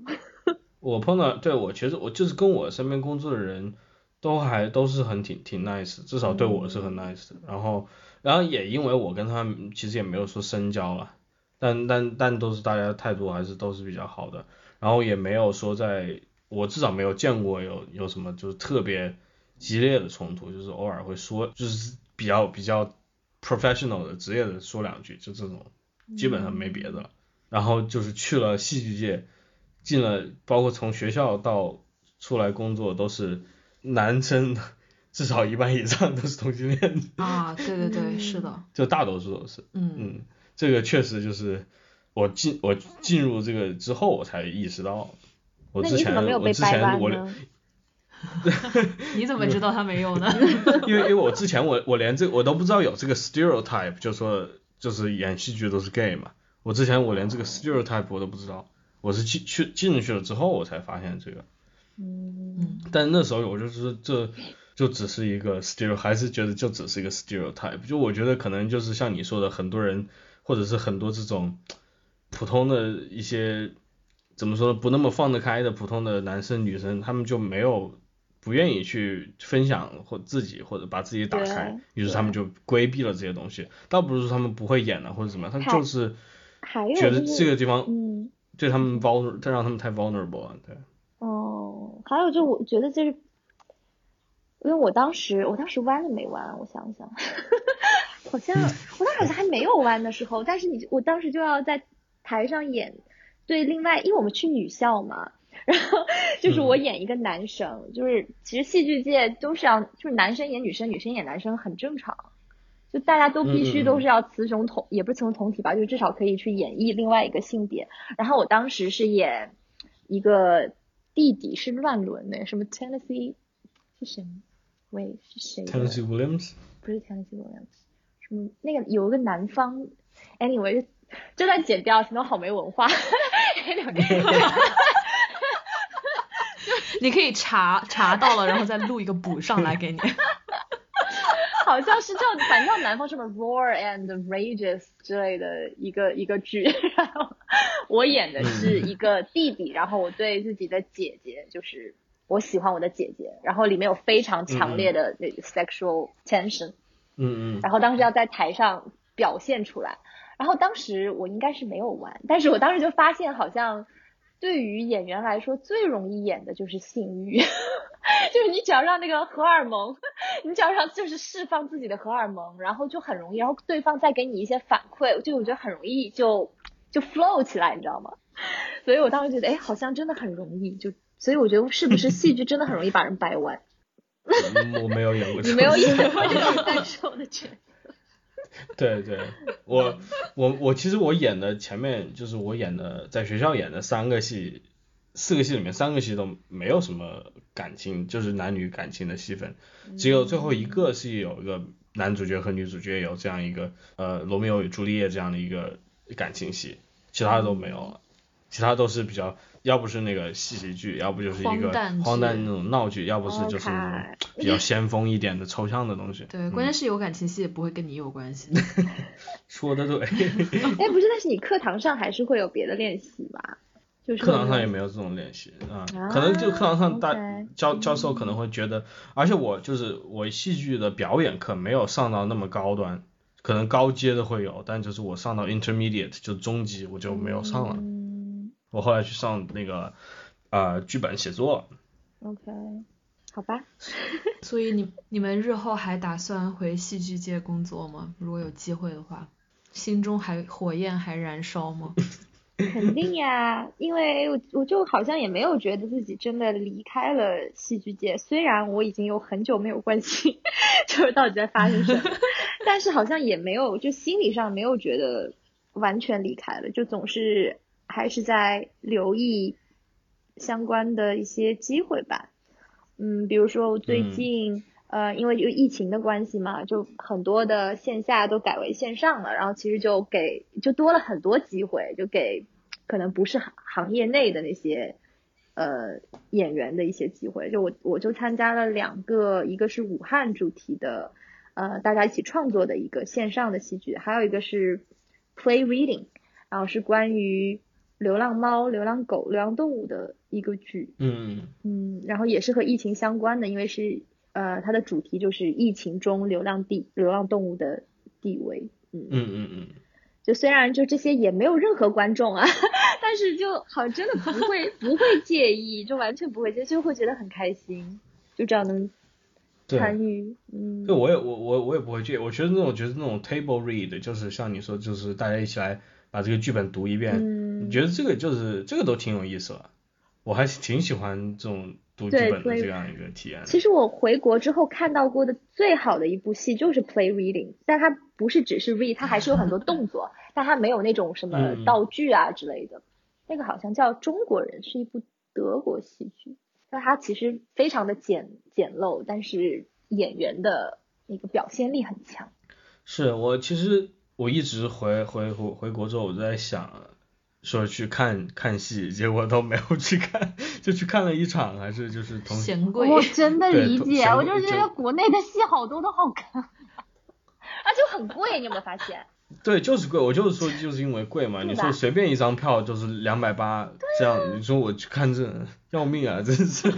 我碰到，对我其实我就是跟我身边工作的人都还都是很挺挺 nice，至少对我是很 nice 的。然后然后也因为我跟他们其实也没有说深交了，但但但都是大家态度还是都是比较好的。然后也没有说在我至少没有见过有有什么就是特别激烈的冲突，就是偶尔会说就是比较比较 professional 的职业的说两句，就这种基本上没别的了。然后就是去了戏剧界，进了包括从学校到出来工作都是男生，至少一半以上都是同性恋，啊，对对对，是的，就大多数都是。嗯，嗯，这个确实就是我进我进入这个之后我才意识到，我之前我之前我呢？你怎么知道他没有呢？因为因为我之前我我连这我都不知道有这个 stereotype，就说就是演戏剧都是 gay 嘛，我之前我连这个 stereotype 我都不知道，我是进去进去了之后我才发现这个，嗯，但那时候我就是这就只是一个 stereo，还是觉得就只是一个 stereotype，就我觉得可能就是像你说的，很多人或者是很多这种普通的一些怎么说呢，不那么放得开的普通的男生女生，他们就没有不愿意去分享或自己或者把自己打开，于是他们就规避了这些东西，倒不是说他们不会演了或者怎么样，他就是还有觉得就是这个地方嗯，对他们 vulner，这让他们太 vulnerable 了，对。哦，还有就我觉得就是，因为我当时我当时弯了没弯？我想想，好像我当时好像还没有弯的时候，但是你我当时就要在台上演对另外，因为我们去女校嘛，然后 就是我演一个男生，就是其实戏剧界都是要就是男生演女生，女生演男生很正常，就大家都必须都是要雌雄同，也不是雌雄同体吧，就至少可以去演绎另外一个性别。然后我当时是演一个弟弟，是乱伦的，什么 Tennessee 是谁？喂，是谁？Tennessee Williams 不是 Tennessee Williams，什么那个有一个南方，Anyway，这段剪掉，显得我好没文化。你可以查查到了，然后再录一个补上来给你。好像是叫，反正南方什么 Roar and Rages 之类的一个一个剧，然后我演的是一个弟弟，然后我对自己的姐姐，就是我喜欢我的姐姐，然后里面有非常强烈的那个 sexual tension，嗯嗯，然后当时要在台上表现出来，然后当时我应该是没有玩，但是我当时就发现好像。对于演员来说，最容易演的就是性欲，就是你只要让那个荷尔蒙，你只要让就是释放自己的荷尔蒙，然后就很容易，然后对方再给你一些反馈，就我觉得很容易就就 flow 起来，你知道吗？所以我当时觉得，哎，好像真的很容易，就所以我觉得是不是戏剧真的很容易把人掰弯？我没有演过，你没有演过这种感受的角色。对对，我我我其实我演的前面就是我演的在学校演的三个戏，四个戏里面三个戏都没有什么感情，就是男女感情的戏份，只有最后一个是有一个男主角和女主角有这样一个呃罗密欧与朱丽叶这样的一个感情戏，其他的都没有了，其他都是比较。要不是那个戏喜剧，要不就是一个荒诞那种闹剧，要不是就是比较先锋一点的抽象的东西。对，关键是有感情戏也不会跟你有关系。说的对。哎，不是，但是你课堂上还是会有别的练习吧？就是课堂上也没有这种练习啊，可能就课堂上大教教授可能会觉得，而且我就是我戏剧的表演课没有上到那么高端，可能高阶的会有，但就是我上到 intermediate 就中级我就没有上了。我后来去上那个呃剧本写作。OK，好吧。所以你你们日后还打算回戏剧界工作吗？如果有机会的话，心中还火焰还燃烧吗？肯定呀，因为我我就好像也没有觉得自己真的离开了戏剧界，虽然我已经有很久没有关心，就是到底在发生什么，但是好像也没有就心理上没有觉得完全离开了，就总是。还是在留意相关的一些机会吧，嗯，比如说我最近呃，因为有疫情的关系嘛，就很多的线下都改为线上了，然后其实就给就多了很多机会，就给可能不是行业内的那些呃演员的一些机会，就我我就参加了两个，一个是武汉主题的呃大家一起创作的一个线上的戏剧，还有一个是 play reading，然后是关于。流浪猫、流浪狗、流浪动物的一个剧，嗯。嗯，然后也是和疫情相关的，因为是呃它的主题就是疫情中流浪地流浪动物的地位，嗯。嗯嗯嗯，就虽然就这些也没有任何观众啊，但是就好像真的不会不会介意，就完全不会介意，就会觉得很开心，就这样能参与，嗯，对，我也我我我也不会介意，我觉得那种觉得那种 table read 就是像你说，就是大家一起来。把这个剧本读一遍，你觉得这个就是这个都挺有意思的，我还挺喜欢这种读剧本的这样一个体验。其实我回国之后看到过的最好的一部戏就是 play reading，但它不是只是 read，它还是有很多动作，但它没有那种什么道具啊之类的。那个好像叫《中国人》，是一部德国戏剧，但它其实非常的简简陋，但是演员的那个表现力很强。是我其实。我一直回回回回国之后，我就在想说去看看戏，结果都没有去看，就去看了一场，还是就是同嫌贵。我真的理解，我就觉得国内的戏好多都好看，而且很贵，你有没有发现？对，就是贵，我就是说就是因为贵嘛。你说随便一张票就是两百八，这样你说我去看这要命啊，真是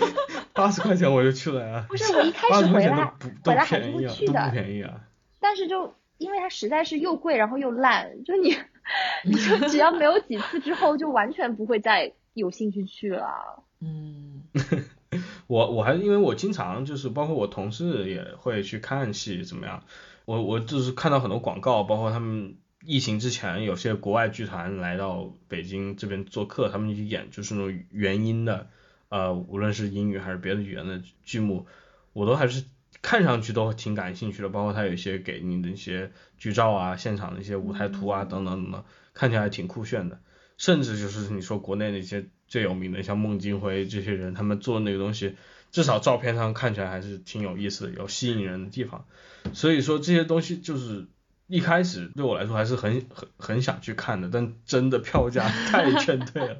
八十块钱我就去了啊。不是我一开始回来回来还是会去的，不便宜啊。但是就。因为它实在是又贵，然后又烂，就你，你就只要没有几次之后，就完全不会再有兴趣去了。嗯，我我还因为我经常就是包括我同事也会去看戏怎么样，我我就是看到很多广告，包括他们疫情之前有些国外剧团来到北京这边做客，他们去演就是那种原音的呃，无论是英语还是别的语言的剧目，我都还是看上去都挺感兴趣的，包括他有一些给你的一些剧照啊、现场的一些舞台图啊等等等等，看起来挺酷炫的。甚至就是你说国内那些最有名的，像孟京辉这些人，他们做那个东西，至少照片上看起来还是挺有意思的，有吸引人的地方。所以说这些东西就是一开始对我来说还是很很很想去看的，但真的票价太劝退了。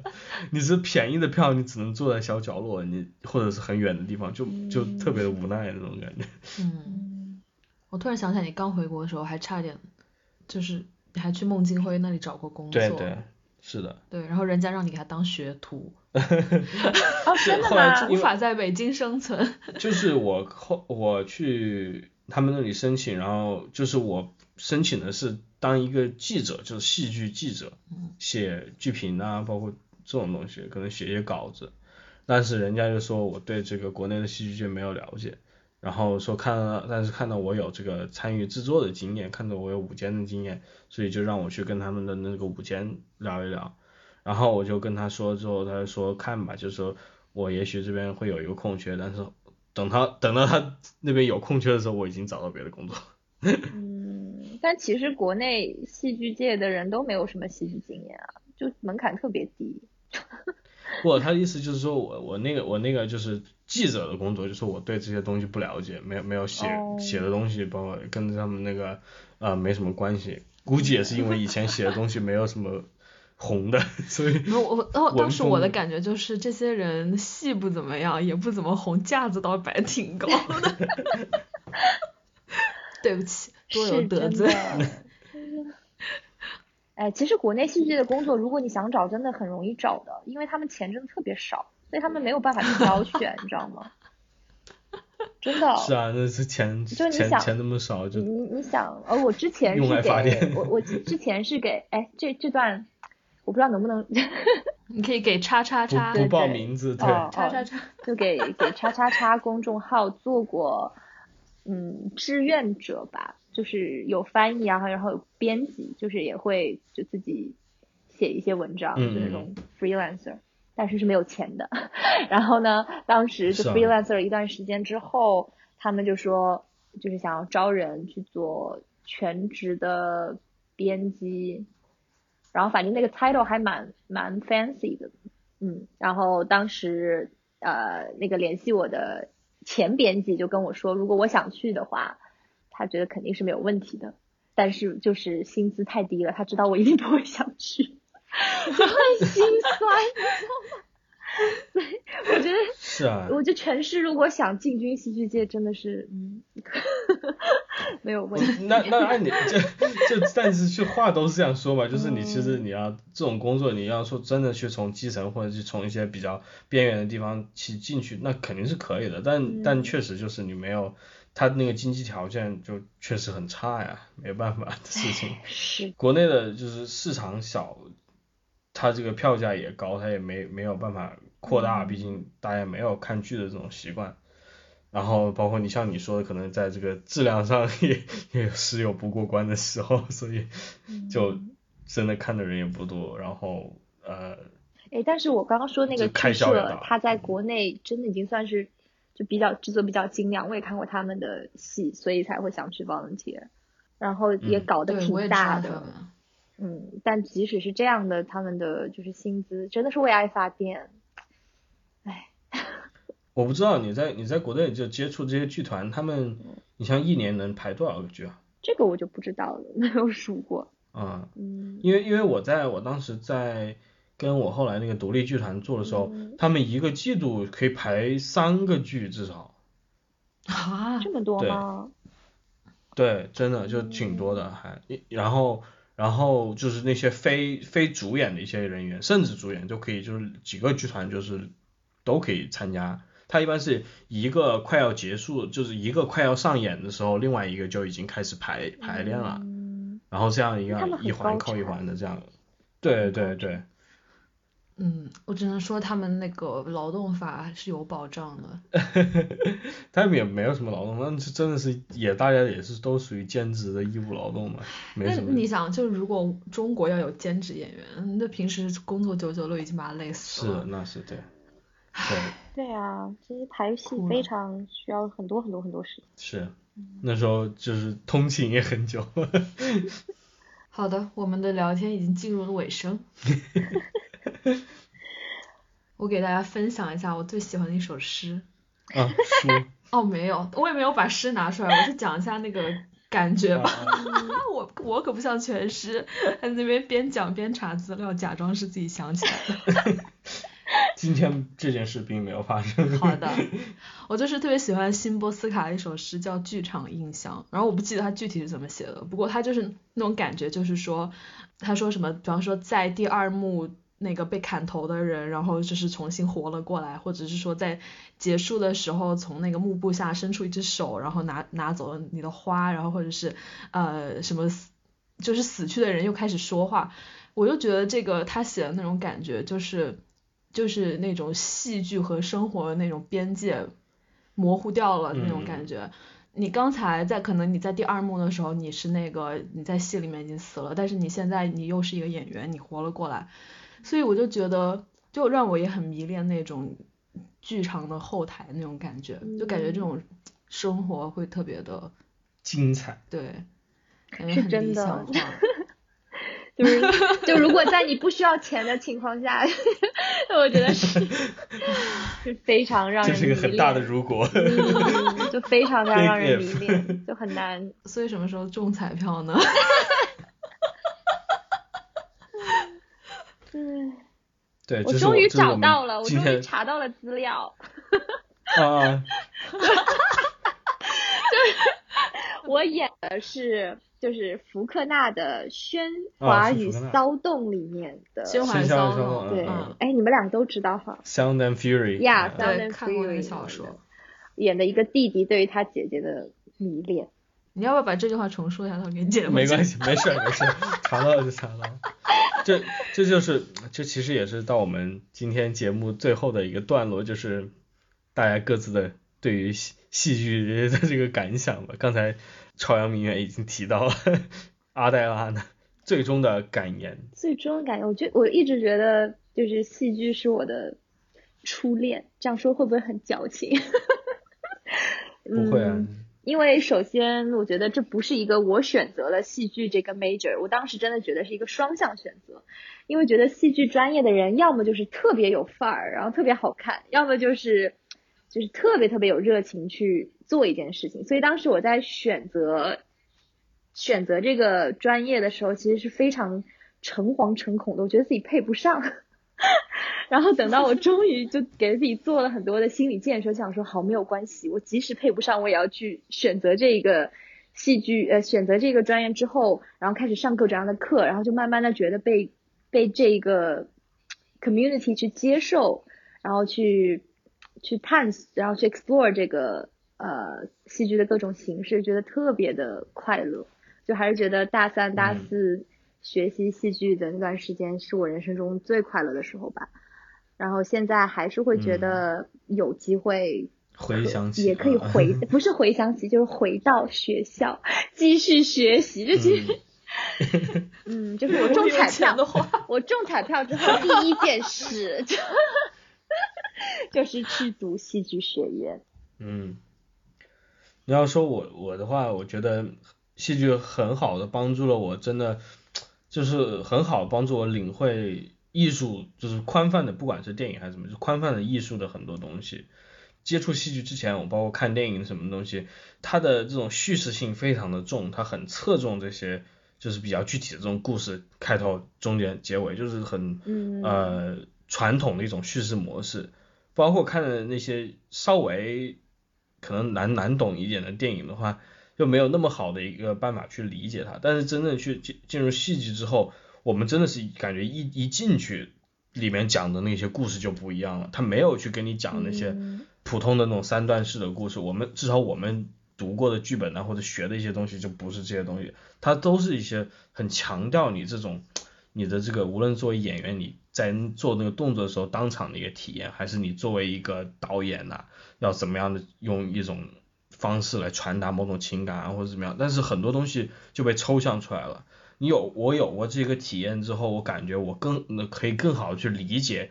你是便宜的票，你只能坐在小角落，你或者是很远的地方，就就特别的无奈那种感觉。嗯，我突然想起来，你刚回国的时候还差点，就是你还去孟京辉那里找过工作。对对。是的，对，然后人家让你给他当学徒，哦，真的吗？无法在北京生存。就是我后我去他们那里申请，然后就是我申请的是当一个记者，就是戏剧记者，写剧评啊，包括这种东西，可能写一些稿子，但是人家就说我对这个国内的戏剧界没有了解。然后说看到，但是看到我有这个参与制作的经验，看到我有舞间的经验，所以就让我去跟他们的那个舞间聊一聊。然后我就跟他说之后，他说看吧，就是说我也许这边会有一个空缺，但是等他等到他那边有空缺的时候，我已经找到别的工作。嗯，但其实国内戏剧界的人都没有什么戏剧经验啊，就门槛特别低。不，他的意思就是说我我那个我那个就是记者的工作，就是我对这些东西不了解，没有没有写写的东西，包括跟他们那个呃没什么关系。估计也是因为以前写的东西没有什么红的，所以。我我哦，当时我的感觉就是这些人戏不怎么样，也不怎么红，架子倒摆挺高的。对不起，多有得罪。哎，其实国内戏剧界的工作，如果你想找，真的很容易找的，因为他们钱真的特别少，所以他们没有办法去挑选，你知道吗？真的。是啊，那是钱钱钱那么少就。你你想，呃，我之前是给，我我之前是给，哎，这这段我不知道能不能，你可以给叉叉叉，不报名字，对，叉叉叉，就给给叉叉叉公众号做过，嗯，志愿者吧。就是有翻译啊，然后有编辑，就是也会就自己写一些文章，就那种 freelancer，但是是没有钱的。然后呢，当时就 freelancer 一段时间之后，他们就说就是想要招人去做全职的编辑，然后反正那个 title 还蛮蛮 fancy 的，嗯，然后当时呃那个联系我的前编辑就跟我说，如果我想去的话。他觉得肯定是没有问题的，但是就是薪资太低了，他知道我一定不会想去，就很心酸，你知道吗？对，我觉得是啊，我觉得全市如果想进军戏剧界，真的是嗯，没有问题。那那按你这就但是去话都是这样说吧，就是你其实你要这种工作，你要说真的去从基层或者是从一些比较边缘的地方去进去，那肯定是可以的，但但确实就是你没有。他那个经济条件就确实很差呀，没办法的事情。是。国内的就是市场小，他这个票价也高，他也没没有办法扩大，毕竟大家没有看剧的这种习惯。然后包括你像你说的，可能在这个质量上 也也是有不过关的时候，所以就真的看的人也不多。然后呃。哎，但是我刚刚说那个剧社，他在国内真的已经算是。就比较制作比较精良，我也看过他们的戏，所以才会想去 volunteer，然后也搞得挺大的，嗯，但即使是这样的，他们的就是薪资真的是为爱发电，唉。我不知道你在你在国内就接触这些剧团，他们你像一年能排多少个剧啊？这个我就不知道了，没有数过。啊，嗯，因为因为我在我当时在。跟我后来那个独立剧团做的时候，他们一个季度可以排三个剧至少。啊，这么多吗？对，真的就挺多的，还然后然后就是那些非非主演的一些人员，甚至主演都可以，就是几个剧团就是都可以参加。他一般是一个快要结束，就是一个快要上演的时候，另外一个就已经开始排排练了，然后这样一个一环扣一环的这样。对对对。嗯，我只能说他们那个劳动法是有保障的。他们也没有什么劳动，那是真的是也大家也是都属于兼职的义务劳动嘛，没什么。那你想，就如果中国要有兼职演员，那平时工作九九六已经把他累死了。是，那是对。对，对啊，其实排戏非常需要很多很多很多时间。是，那时候就是通勤也很久。好的，我们的聊天已经进入了尾声。我给大家分享一下我最喜欢的一首诗。啊，诗。哦，没有，我也没有把诗拿出来，我就讲一下那个感觉吧。我我可不像全诗，在那边边讲边查资料，假装是自己想起来的。今天这件事并没有发生。好的，我就是特别喜欢辛波斯卡的一首诗，叫《剧场印象》。然后我不记得他具体是怎么写的，不过他就是那种感觉，就是说，他说什么，比方说在第二幕那个被砍头的人，然后就是重新活了过来，或者是说在结束的时候从那个幕布下伸出一只手，然后拿拿走了你的花，然后或者是呃什么，就是死去的人又开始说话，我就觉得这个他写的那种感觉就是。就是那种戏剧和生活的那种边界模糊掉了那种感觉。你刚才在可能你在第二幕的时候你是那个你在戏里面已经死了，但是你现在你又是一个演员，你活了过来，所以我就觉得就让我也很迷恋那种剧场的后台那种感觉，就感觉这种生活会特别的精彩。对，感觉很理想化。就是，就如果在你不需要钱的情况下，我觉得是是非常让人这是一个很大的如果，就非常的让人迷恋，就很难。所以什么时候中彩票呢？嗯，对，我终于找到了，我终于查到了资料。啊。就是我演的是。就是福克纳的《喧哗与骚动》里面的喧哗与骚动，对，哎，你们两个都知道哈。Sound and Fury。Yeah, Sound and Fury 小说。演的一个弟弟对于他姐姐的迷恋。你要不要把这句话重说一下，他给你剪没关系，没事没事，查到了就查到了。这这就是这其实也是到我们今天节目最后的一个段落，就是大家各自的对于戏戏剧的这个感想吧。刚才。朝阳明月已经提到了 阿黛拉呢，最终的感言。最终的感言，我觉我一直觉得就是戏剧是我的初恋，这样说会不会很矫情？不会啊，因为首先我觉得这不是一个我选择了戏剧这个 major，我当时真的觉得是一个双向选择，因为觉得戏剧专业的人要么就是特别有范儿，然后特别好看，要么就是就是特别特别有热情去。做一件事情，所以当时我在选择选择这个专业的时候，其实是非常诚惶诚恐的，我觉得自己配不上。然后等到我终于就给自己做了很多的心理建设，想说好没有关系，我即使配不上，我也要去选择这个戏剧呃选择这个专业之后，然后开始上各种各样的课，然后就慢慢的觉得被被这个 community 去接受，然后去去探索，然后去 explore 这个。呃，戏剧的各种形式，觉得特别的快乐，就还是觉得大三、大四学习戏剧的那段时间是我人生中最快乐的时候吧。然后现在还是会觉得有机会回想起，也可以回，不是回想起，就是回到学校继续学习。就其实，嗯，就是我中 彩票的话，我中彩票之后第一件事就就是去读戏剧学院。嗯。你要说我我的话，我觉得戏剧很好的帮助了我，真的就是很好帮助我领会艺术，就是宽泛的，不管是电影还是什么，就宽泛的艺术的很多东西。接触戏剧之前，我包括看电影什么东西，它的这种叙事性非常的重，它很侧重这些就是比较具体的这种故事，开头、中间、结尾，就是很呃传统的一种叙事模式。包括看的那些稍微。可能难难懂一点的电影的话，就没有那么好的一个办法去理解它。但是真正去进进入戏剧之后，我们真的是感觉一一进去，里面讲的那些故事就不一样了。他没有去跟你讲那些普通的那种三段式的故事。我们至少我们读过的剧本啊，或者学的一些东西就不是这些东西。它都是一些很强调你这种你的这个，无论作为演员你在做那个动作的时候当场的一个体验，还是你作为一个导演呐。要怎么样的用一种方式来传达某种情感啊，或者怎么样？但是很多东西就被抽象出来了。你有我有过这个体验之后，我感觉我更可以更好的去理解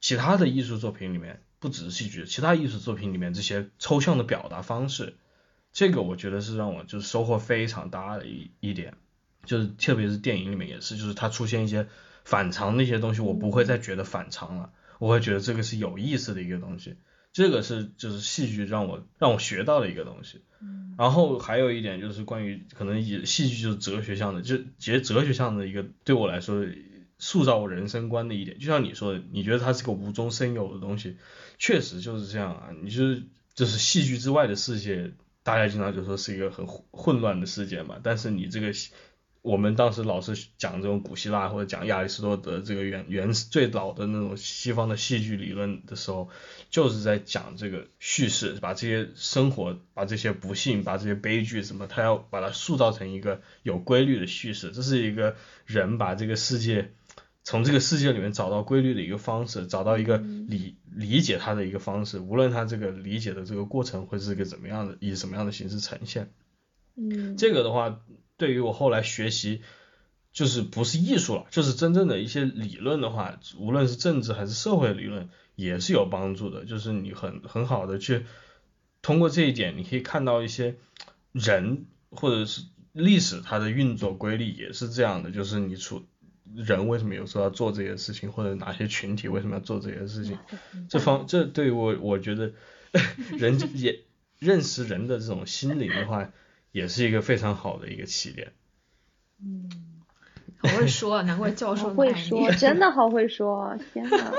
其他的艺术作品里面不只是戏剧，其他艺术作品里面这些抽象的表达方式，这个我觉得是让我就是收获非常大的一一点，就是特别是电影里面也是，就是它出现一些反常的一些东西，我不会再觉得反常了，我会觉得这个是有意思的一个东西，这个是就是戏剧让我让我学到的一个东西。然后还有一点就是关于可能也戏剧就是哲学上的，就其实哲学上的一个对我来说塑造我人生观的一点，就像你说的，你觉得它是个无中生有的东西，确实就是这样啊，你就是就是戏剧之外的世界，大家经常就说是一个很混混乱的世界嘛，但是你这个我们当时老是讲这种古希腊或者讲亚里士多德这个原原始最早的那种西方的戏剧理论的时候，就是在讲这个叙事，把这些生活，把这些不幸，把这些悲剧什么，他要把它塑造成一个有规律的叙事，这是一个人把这个世界从这个世界里面找到规律的一个方式，找到一个理理解它的一个方式，无论他这个理解的这个过程会是一个怎么样的，以什么样的形式呈现。嗯，这个的话，对于我后来学习，就是不是艺术了，就是真正的一些理论的话，无论是政治还是社会理论，也是有帮助的。就是你很很好的去通过这一点，你可以看到一些人或者是历史它的运作规律也是这样的，就是你处人为什么有时候要做这些事情，或者哪些群体为什么要做这些事情，这方这对于我我觉得 人也认识人的这种心灵的话。也是一个非常好的一个起点。嗯，好会说，难怪教授会说，真的好会说，天呐。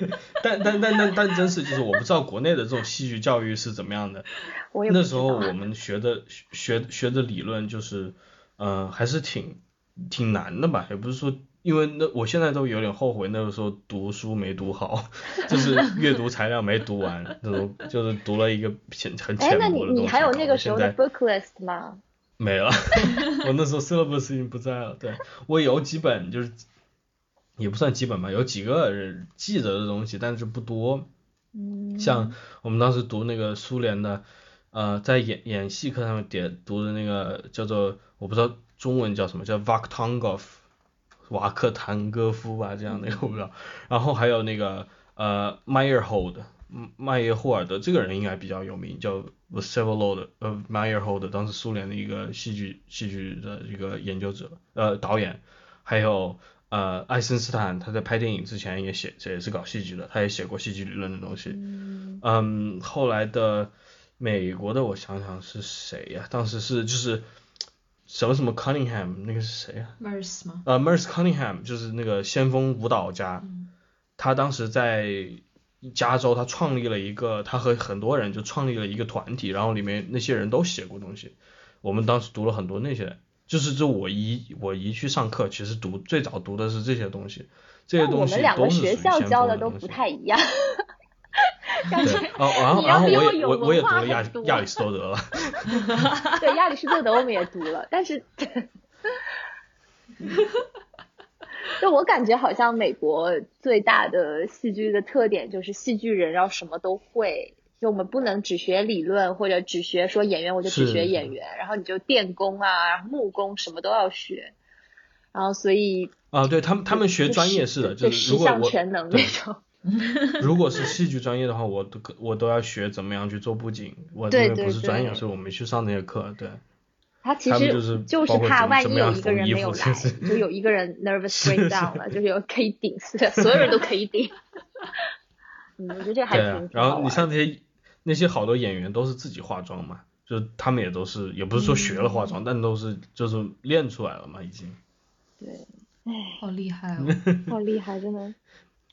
但但但但但真是就是我不知道国内的这种戏剧教育是怎么样的。那时候我们学的学学的理论就是，嗯，还是挺挺难的吧？也不是说，因为那我现在都有点后悔那个时候读书没读好，就是阅读材料没读完，那种就是读了一个浅很浅薄的东西。哎，那你你还有那个时候的 book list 吗？没了，我那时候 syllabus 已经不在了。对我有几本就是。也不算几本吧，有几个记得的东西，但是不多。嗯。像我们当时读那个苏联的，呃，在演演戏课上面点读的那个叫做，我不知道中文叫什么，叫 Vakhtangov，瓦克坦戈夫吧，这样的我不知道。然后还有那个呃，Meyerhold，麦耶霍尔德这个人应该比较有名，叫 Vsevolod，呃，Meyerhold，当时苏联的一个戏剧戏剧的一个研究者，呃，导演，还有。呃，爱森斯坦他在拍电影之前也写，也是搞戏剧的，他也写过戏剧理论的东西。嗯，后来的美国的我想想是谁呀？当时是就是什么什么 Cunningham 那个是谁呀？Merce 吗？呃，Merce Cunningham 就是那个先锋舞蹈家，他当时在加州，他创立了一个，他和很多人就创立了一个团体，然后里面那些人都写过东西，我们当时读了很多那些。就是这我一我一去上课，其实读最早读的是这些东西，这些东西都是 我们两个学校教的都不太一样。对，哦，然后然后我也我我也读了亚亚里士多德了。对，亚里士多德我们也读了，但是，就我感觉好像美国最大的戏剧的特点就是戏剧人要什么都会。就我们不能只学理论，或者只学说演员，我就只学演员，然后你就电工啊、木工什么都要学，然后所以啊，对他们他们学专业是的，就是如果我全能那种。如果是戏剧专业的话，我都我都要学怎么样去做布景，我因为不是专业，所以我没去上那些课。对，他其实就是怕万一有一个人没有来，就有一个人 nervous breakdown 了，就是有可以顶，所有人都可以顶。嗯，我觉得这还挺。然后你像那些。那些好多演员都是自己化妆嘛，就他们也都是，也不是说学了化妆，但都是就是练出来了嘛，已经。对，唉，好厉害哦，好厉害，真的。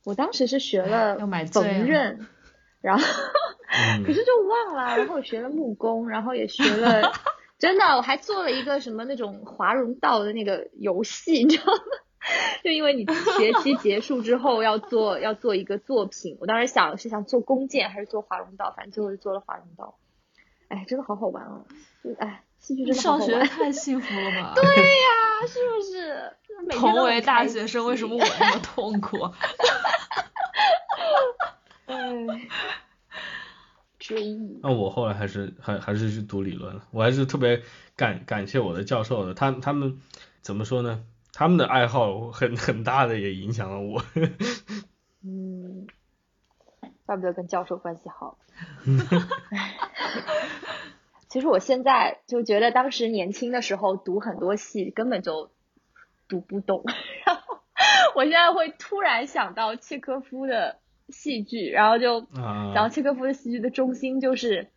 我当时是学了缝纫，然后 可是就忘了，然后学了木工，然后也学了，真的，我还做了一个什么那种华容道的那个游戏，你知道吗？就因为你学期结束之后要做要做一个作品，我当时想是想做弓箭还是做华容道，反正最后就做了华容道。哎，真的好好玩哦！就哎，戏剧真的上学太幸福了吧？对呀，是不是？同为大学生，为什么我那么痛苦？嗯，追忆。那我后来还是还还是去读理论了，我还是特别感感谢我的教授的，他他们怎么说呢？他们的爱好很很大的也影响了我。嗯，怪不得跟教授关系好。其实我现在就觉得，当时年轻的时候读很多戏根本就读不懂，然后我现在会突然想到契科夫的戏剧，然后就啊然后契科夫的戏剧的中心就是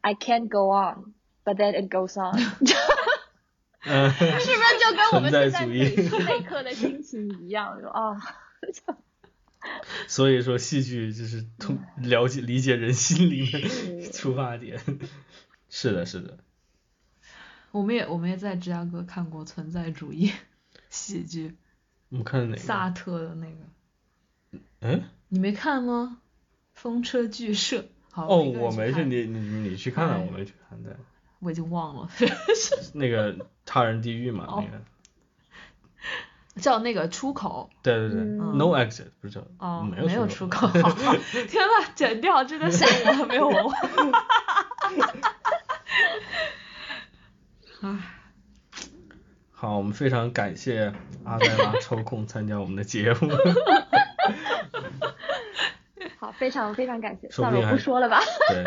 I can't go on, but then it goes on，嗯，是不是就跟我们现在每时每刻的心情一样？就啊，所以说戏剧就是通了解理解人心灵的是出发点。是的，是的，我们也我们也在芝加哥看过存在主义 喜剧，我们看的哪个？萨特的那个，嗯，你没看吗？风车剧社。好，哦，我没去，你你你去看了，哎我没去看的。我已经忘了，那个他人地狱嘛，哦那个，叫那个出口。对对对嗯，No exit 不是叫哦，没有有出出口。天呐，剪掉，真的是我没有文化。唉，好，我们非常感谢阿黛拉 抽空参加我们的节目。好，非常非常感谢。算了，不定不说了吧。对，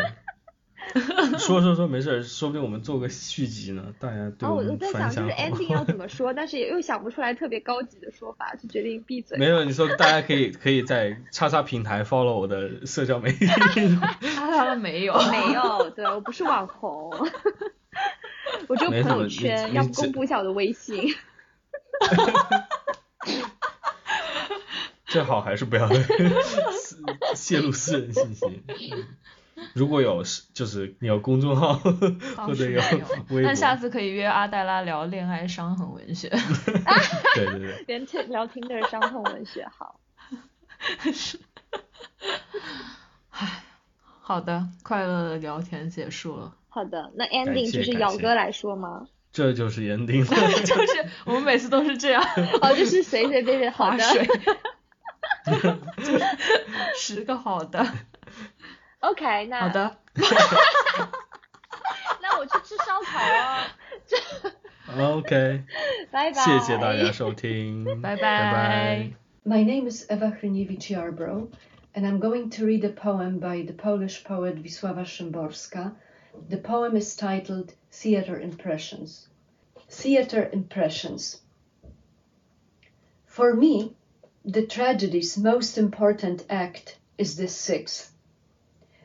说说说没事儿，说不定我们做个续集呢，大家对然后我在想，就是 ending 要怎么说，但是也又想不出来特别高级的说法，就决定闭嘴。没有，你说大家可以可以在叉叉平台 follow 我的社交媒体。他他们没有。没有，对我不是网红，我只有朋友圈，要不公布一下我的微信。最好还是不要泄露私人信息。嗯如果有是就是你有公众号或者有微博，但下次可以约阿黛拉聊恋爱伤痕文学。对对对，连听聊听的伤痛文学好。好的，快乐的聊天结束了，好的，那 ending 就是姚哥来说吗？这就是 ending，。就是我们每次都是这样哦，就是随随便便。好的十个好的，，OK，那好的，那我去吃烧烤哦，OK，拜拜。谢谢大家收听，拜拜拜。My name is Eva Hryniewicz Yarbrough, and I'm going to read a poem by the Polish poet Wisława Szymborska. The poem is titled Theater Impressions. Theater Impressions. For me, the tragedy's most important act is the sixth.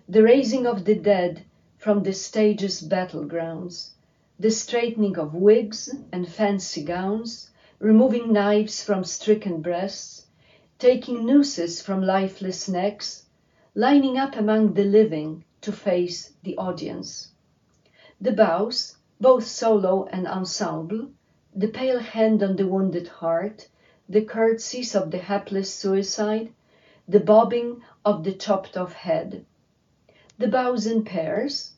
The raising of the dead from the stage's battlegrounds, the straightening of wigs and fancy gowns, removing knives from stricken breasts, taking nooses from lifeless necks, lining up among the living to face the audience. The bows, both solo and ensemble, the pale hand on the wounded heart, the curtsies of the hapless suicide, the bobbing of the chopped off head. The bows in pairs,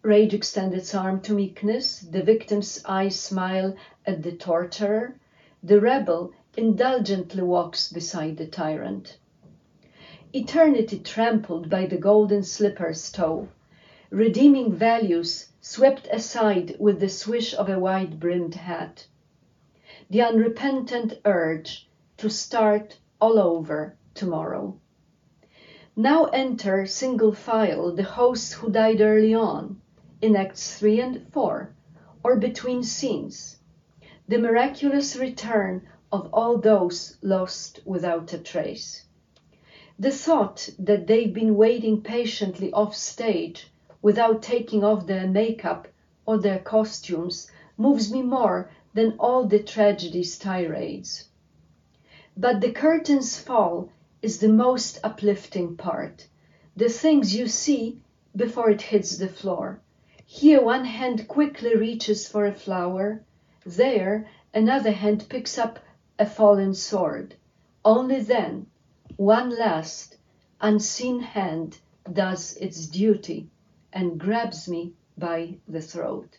rage extends its arm to meekness, the victim's eyes smile at the torturer, the rebel indulgently walks beside the tyrant. Eternity trampled by the golden slipper's toe, redeeming values swept aside with the swish of a wide brimmed hat. The unrepentant urge to start all over tomorrow. Now enter single file the hosts who died early on, in Acts 3 and 4, or between scenes the miraculous return of all those lost without a trace. The thought that they've been waiting patiently off stage without taking off their makeup or their costumes moves me more than all the tragedy's tirades. But the curtain's fall is the most uplifting part. The things you see before it hits the floor. Here one hand quickly reaches for a flower, there another hand picks up a fallen sword. Only then one last unseen hand does its duty and grabs me by the throat.